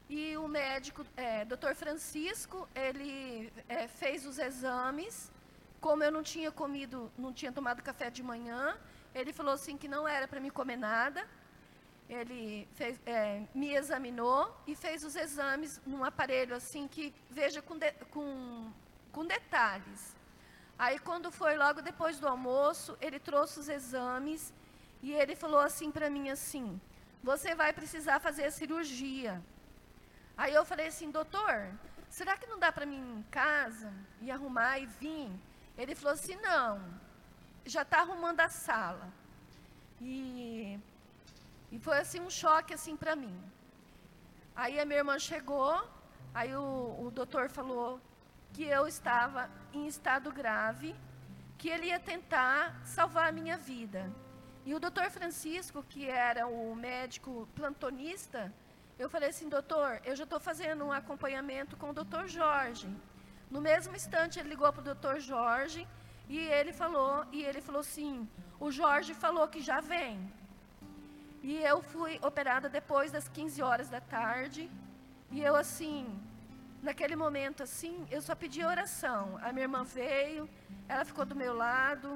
e o médico, é, Dr. Francisco, ele é, fez os exames. Como eu não tinha comido, não tinha tomado café de manhã, ele falou assim que não era para me comer nada. Ele fez, é, me examinou e fez os exames num aparelho assim que veja com, de- com, com detalhes. Aí, quando foi logo depois do almoço, ele trouxe os exames e ele falou assim para mim assim: "Você vai precisar fazer a cirurgia". Aí eu falei assim: "Doutor, será que não dá para mim ir em casa e arrumar e vir?". Ele falou assim: "Não. Já está arrumando a sala". E e foi assim um choque assim para mim. Aí a minha irmã chegou, Aí o, o doutor falou que eu estava em estado grave, que ele ia tentar salvar a minha vida. E o doutor Francisco, que era o médico plantonista, eu falei assim, doutor, eu já estou fazendo um acompanhamento com o doutor Jorge. No mesmo instante, ele ligou para o doutor Jorge e ele falou, e ele falou assim, o Jorge falou que já vem. E eu fui operada depois das 15 horas da tarde. E eu assim, naquele momento assim, eu só pedi oração. A minha irmã veio, ela ficou do meu lado,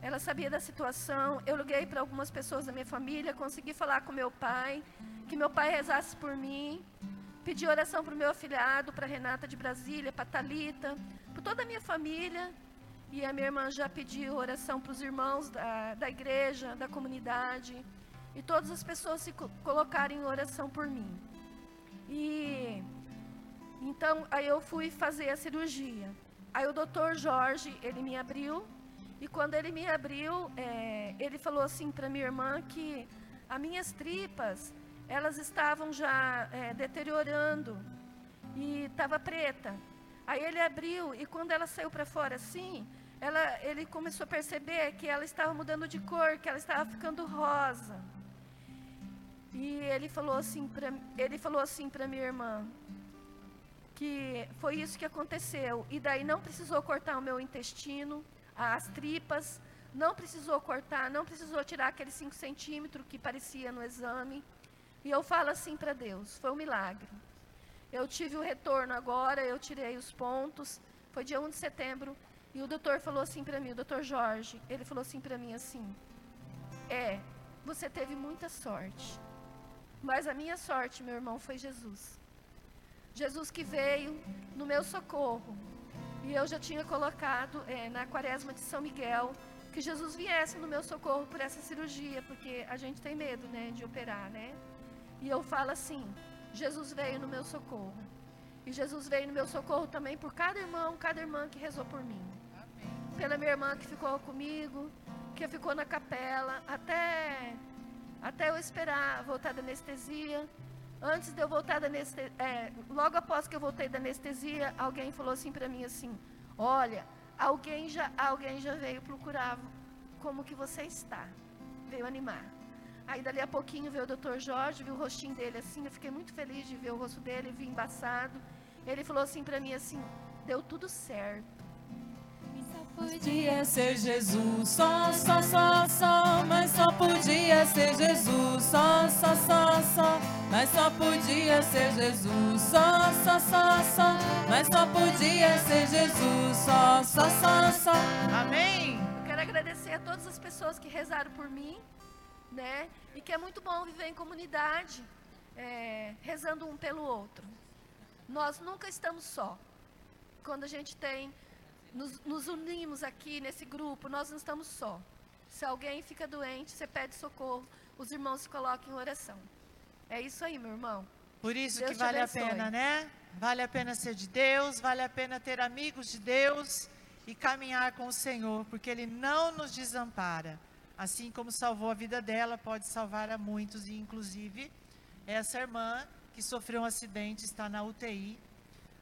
ela sabia da situação. Eu liguei para algumas pessoas da minha família, consegui falar com meu pai, que meu pai rezasse por mim. Pedi oração para o meu afilhado, para Renata de Brasília, para Talita, por toda a minha família. E a minha irmã já pediu oração para os irmãos da, da igreja, da comunidade. E todas as pessoas se colocarem em oração por mim. E então aí eu fui fazer a cirurgia. Aí o doutor Jorge, ele me abriu e quando ele me abriu, é, ele falou assim para minha irmã que as minhas tripas, elas estavam já é, deteriorando e estava preta. Aí ele abriu e quando ela saiu para fora assim, ela, ele começou a perceber que ela estava mudando de cor, que ela estava ficando rosa. E ele falou assim para ele falou assim para minha irmã que foi isso que aconteceu e daí não precisou cortar o meu intestino as tripas, não precisou cortar, não precisou tirar aqueles 5 centímetros que parecia no exame. E eu falo assim para Deus, foi um milagre. Eu tive o retorno agora, eu tirei os pontos, foi dia 1 de setembro, e o doutor falou assim para mim, o doutor Jorge, ele falou assim para mim assim, é, você teve muita sorte, mas a minha sorte, meu irmão, foi Jesus. Jesus que veio no meu socorro, e eu já tinha colocado é, na quaresma de São Miguel que Jesus viesse no meu socorro por essa cirurgia, porque a gente tem medo, né, de operar, né? E eu falo assim: Jesus veio no meu socorro. E Jesus veio no meu socorro também por cada irmão, cada irmã que rezou por mim. Pela minha irmã que ficou comigo, que ficou na capela, até, até eu esperar voltar da anestesia. Antes de eu voltar da anestesia, é, logo após que eu voltei da anestesia, alguém falou assim para mim assim: "Olha, alguém já, alguém já veio procurar como que você está, veio animar". Aí dali a pouquinho veio o Dr. Jorge, viu o rostinho dele assim, eu fiquei muito feliz de ver o rosto dele, vi embaçado. Ele falou assim para mim assim: "Deu tudo certo". Podia ser Jesus, só, só, só, só, mas só podia ser Jesus, só, só, só, só, mas só podia ser Jesus, só, só, só, só, mas só podia ser Jesus, só, só, só, só. Amém. Eu quero agradecer a todas as pessoas que rezaram por mim, né? E que é muito bom viver em comunidade, é, rezando um pelo outro. Nós nunca estamos só. Quando a gente tem nos, nos unimos aqui nesse grupo, nós não estamos só. Se alguém fica doente, você pede socorro, os irmãos se colocam em oração. É isso aí, meu irmão. Por isso Deus que vale a pena, né? Vale a pena ser de Deus, vale a pena ter amigos de Deus e caminhar com o Senhor, porque Ele não nos desampara. Assim como salvou a vida dela, pode salvar a muitos, e inclusive essa irmã que sofreu um acidente está na UTI,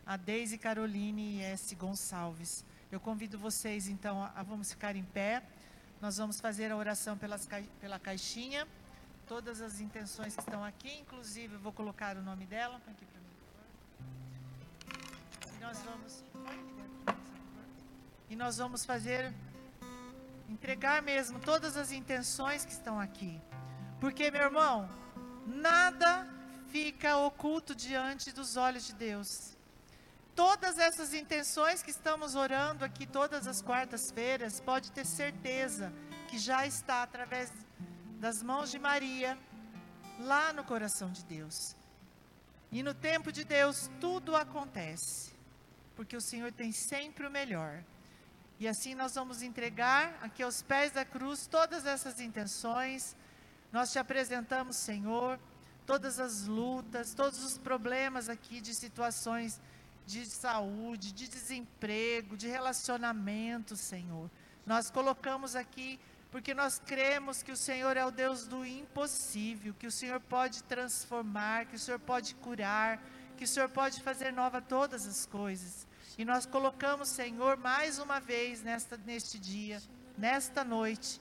a Deise Caroline S. Gonçalves. Eu convido vocês, então, a, vamos ficar em pé. Nós vamos fazer a oração pelas, pela caixinha. Todas as intenções que estão aqui, inclusive, eu vou colocar o nome dela. Aqui para mim, E nós vamos. E nós vamos fazer. Entregar mesmo todas as intenções que estão aqui. Porque, meu irmão, nada fica oculto diante dos olhos de Deus todas essas intenções que estamos orando aqui todas as quartas-feiras, pode ter certeza que já está através das mãos de Maria lá no coração de Deus. E no tempo de Deus tudo acontece, porque o Senhor tem sempre o melhor. E assim nós vamos entregar aqui aos pés da cruz todas essas intenções. Nós te apresentamos, Senhor, todas as lutas, todos os problemas aqui de situações de saúde, de desemprego, de relacionamento, Senhor. Nós colocamos aqui porque nós cremos que o Senhor é o Deus do impossível, que o Senhor pode transformar, que o Senhor pode curar, que o Senhor pode fazer nova todas as coisas. E nós colocamos, Senhor, mais uma vez nesta, neste dia, nesta noite,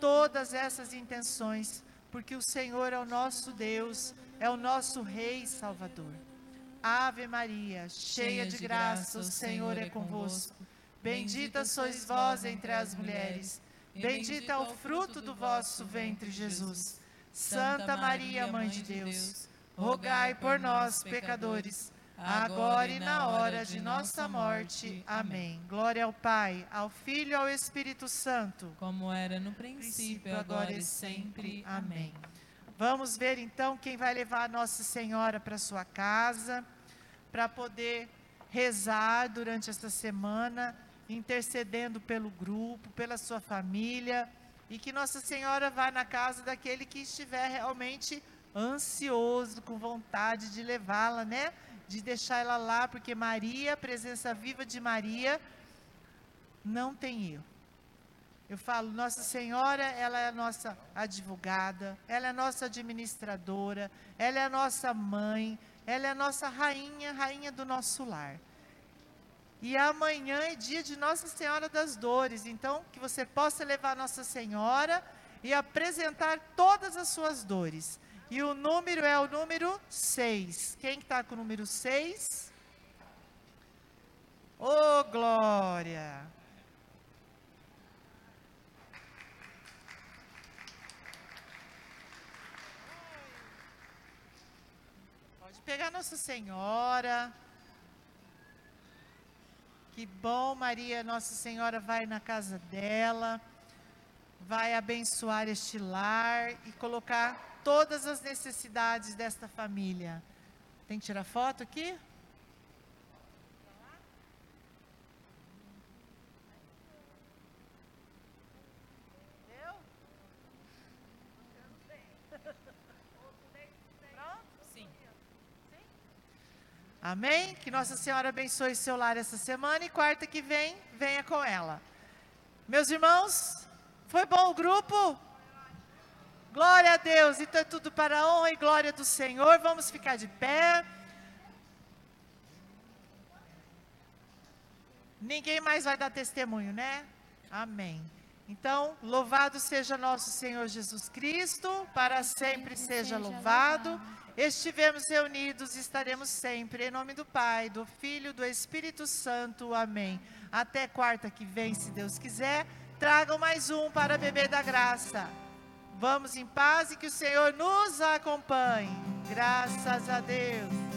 todas essas intenções, porque o Senhor é o nosso Deus, é o nosso Rei Salvador. Ave Maria, cheia de graça, o Senhor é convosco. Bendita sois vós entre as mulheres, bendito é o fruto do vosso ventre, Jesus. Santa Maria, Mãe de Deus, rogai por nós, pecadores, agora e na hora de nossa morte. Amém. Glória ao Pai, ao Filho e ao Espírito Santo. Como era no princípio, agora e sempre. Amém. Vamos ver então quem vai levar a Nossa Senhora para sua casa, para poder rezar durante essa semana, intercedendo pelo grupo, pela sua família, e que Nossa Senhora vá na casa daquele que estiver realmente ansioso, com vontade de levá-la, né? De deixar ela lá, porque Maria, a presença viva de Maria, não tem erro. Eu falo, Nossa Senhora, ela é a nossa advogada, ela é a nossa administradora, ela é a nossa mãe, ela é a nossa rainha, rainha do nosso lar. E amanhã é dia de Nossa Senhora das Dores, então que você possa levar Nossa Senhora e apresentar todas as suas dores. E o número é o número 6. Quem está com o número 6? Ô, oh, glória! Pode pegar Nossa Senhora. Que bom, Maria, Nossa Senhora vai na casa dela, vai abençoar este lar e colocar todas as necessidades desta família. Tem que tirar foto aqui? Amém? Que Nossa Senhora abençoe seu lar essa semana e quarta que vem, venha com ela. Meus irmãos, foi bom o grupo? Glória a Deus. Então é tudo para a honra e glória do Senhor. Vamos ficar de pé. Ninguém mais vai dar testemunho, né? Amém. Então, louvado seja nosso Senhor Jesus Cristo, para sempre seja louvado estivemos reunidos e estaremos sempre. Em nome do Pai, do Filho, do Espírito Santo. Amém. Até quarta que vem, se Deus quiser. Tragam mais um para beber da graça. Vamos em paz e que o Senhor nos acompanhe. Graças a Deus.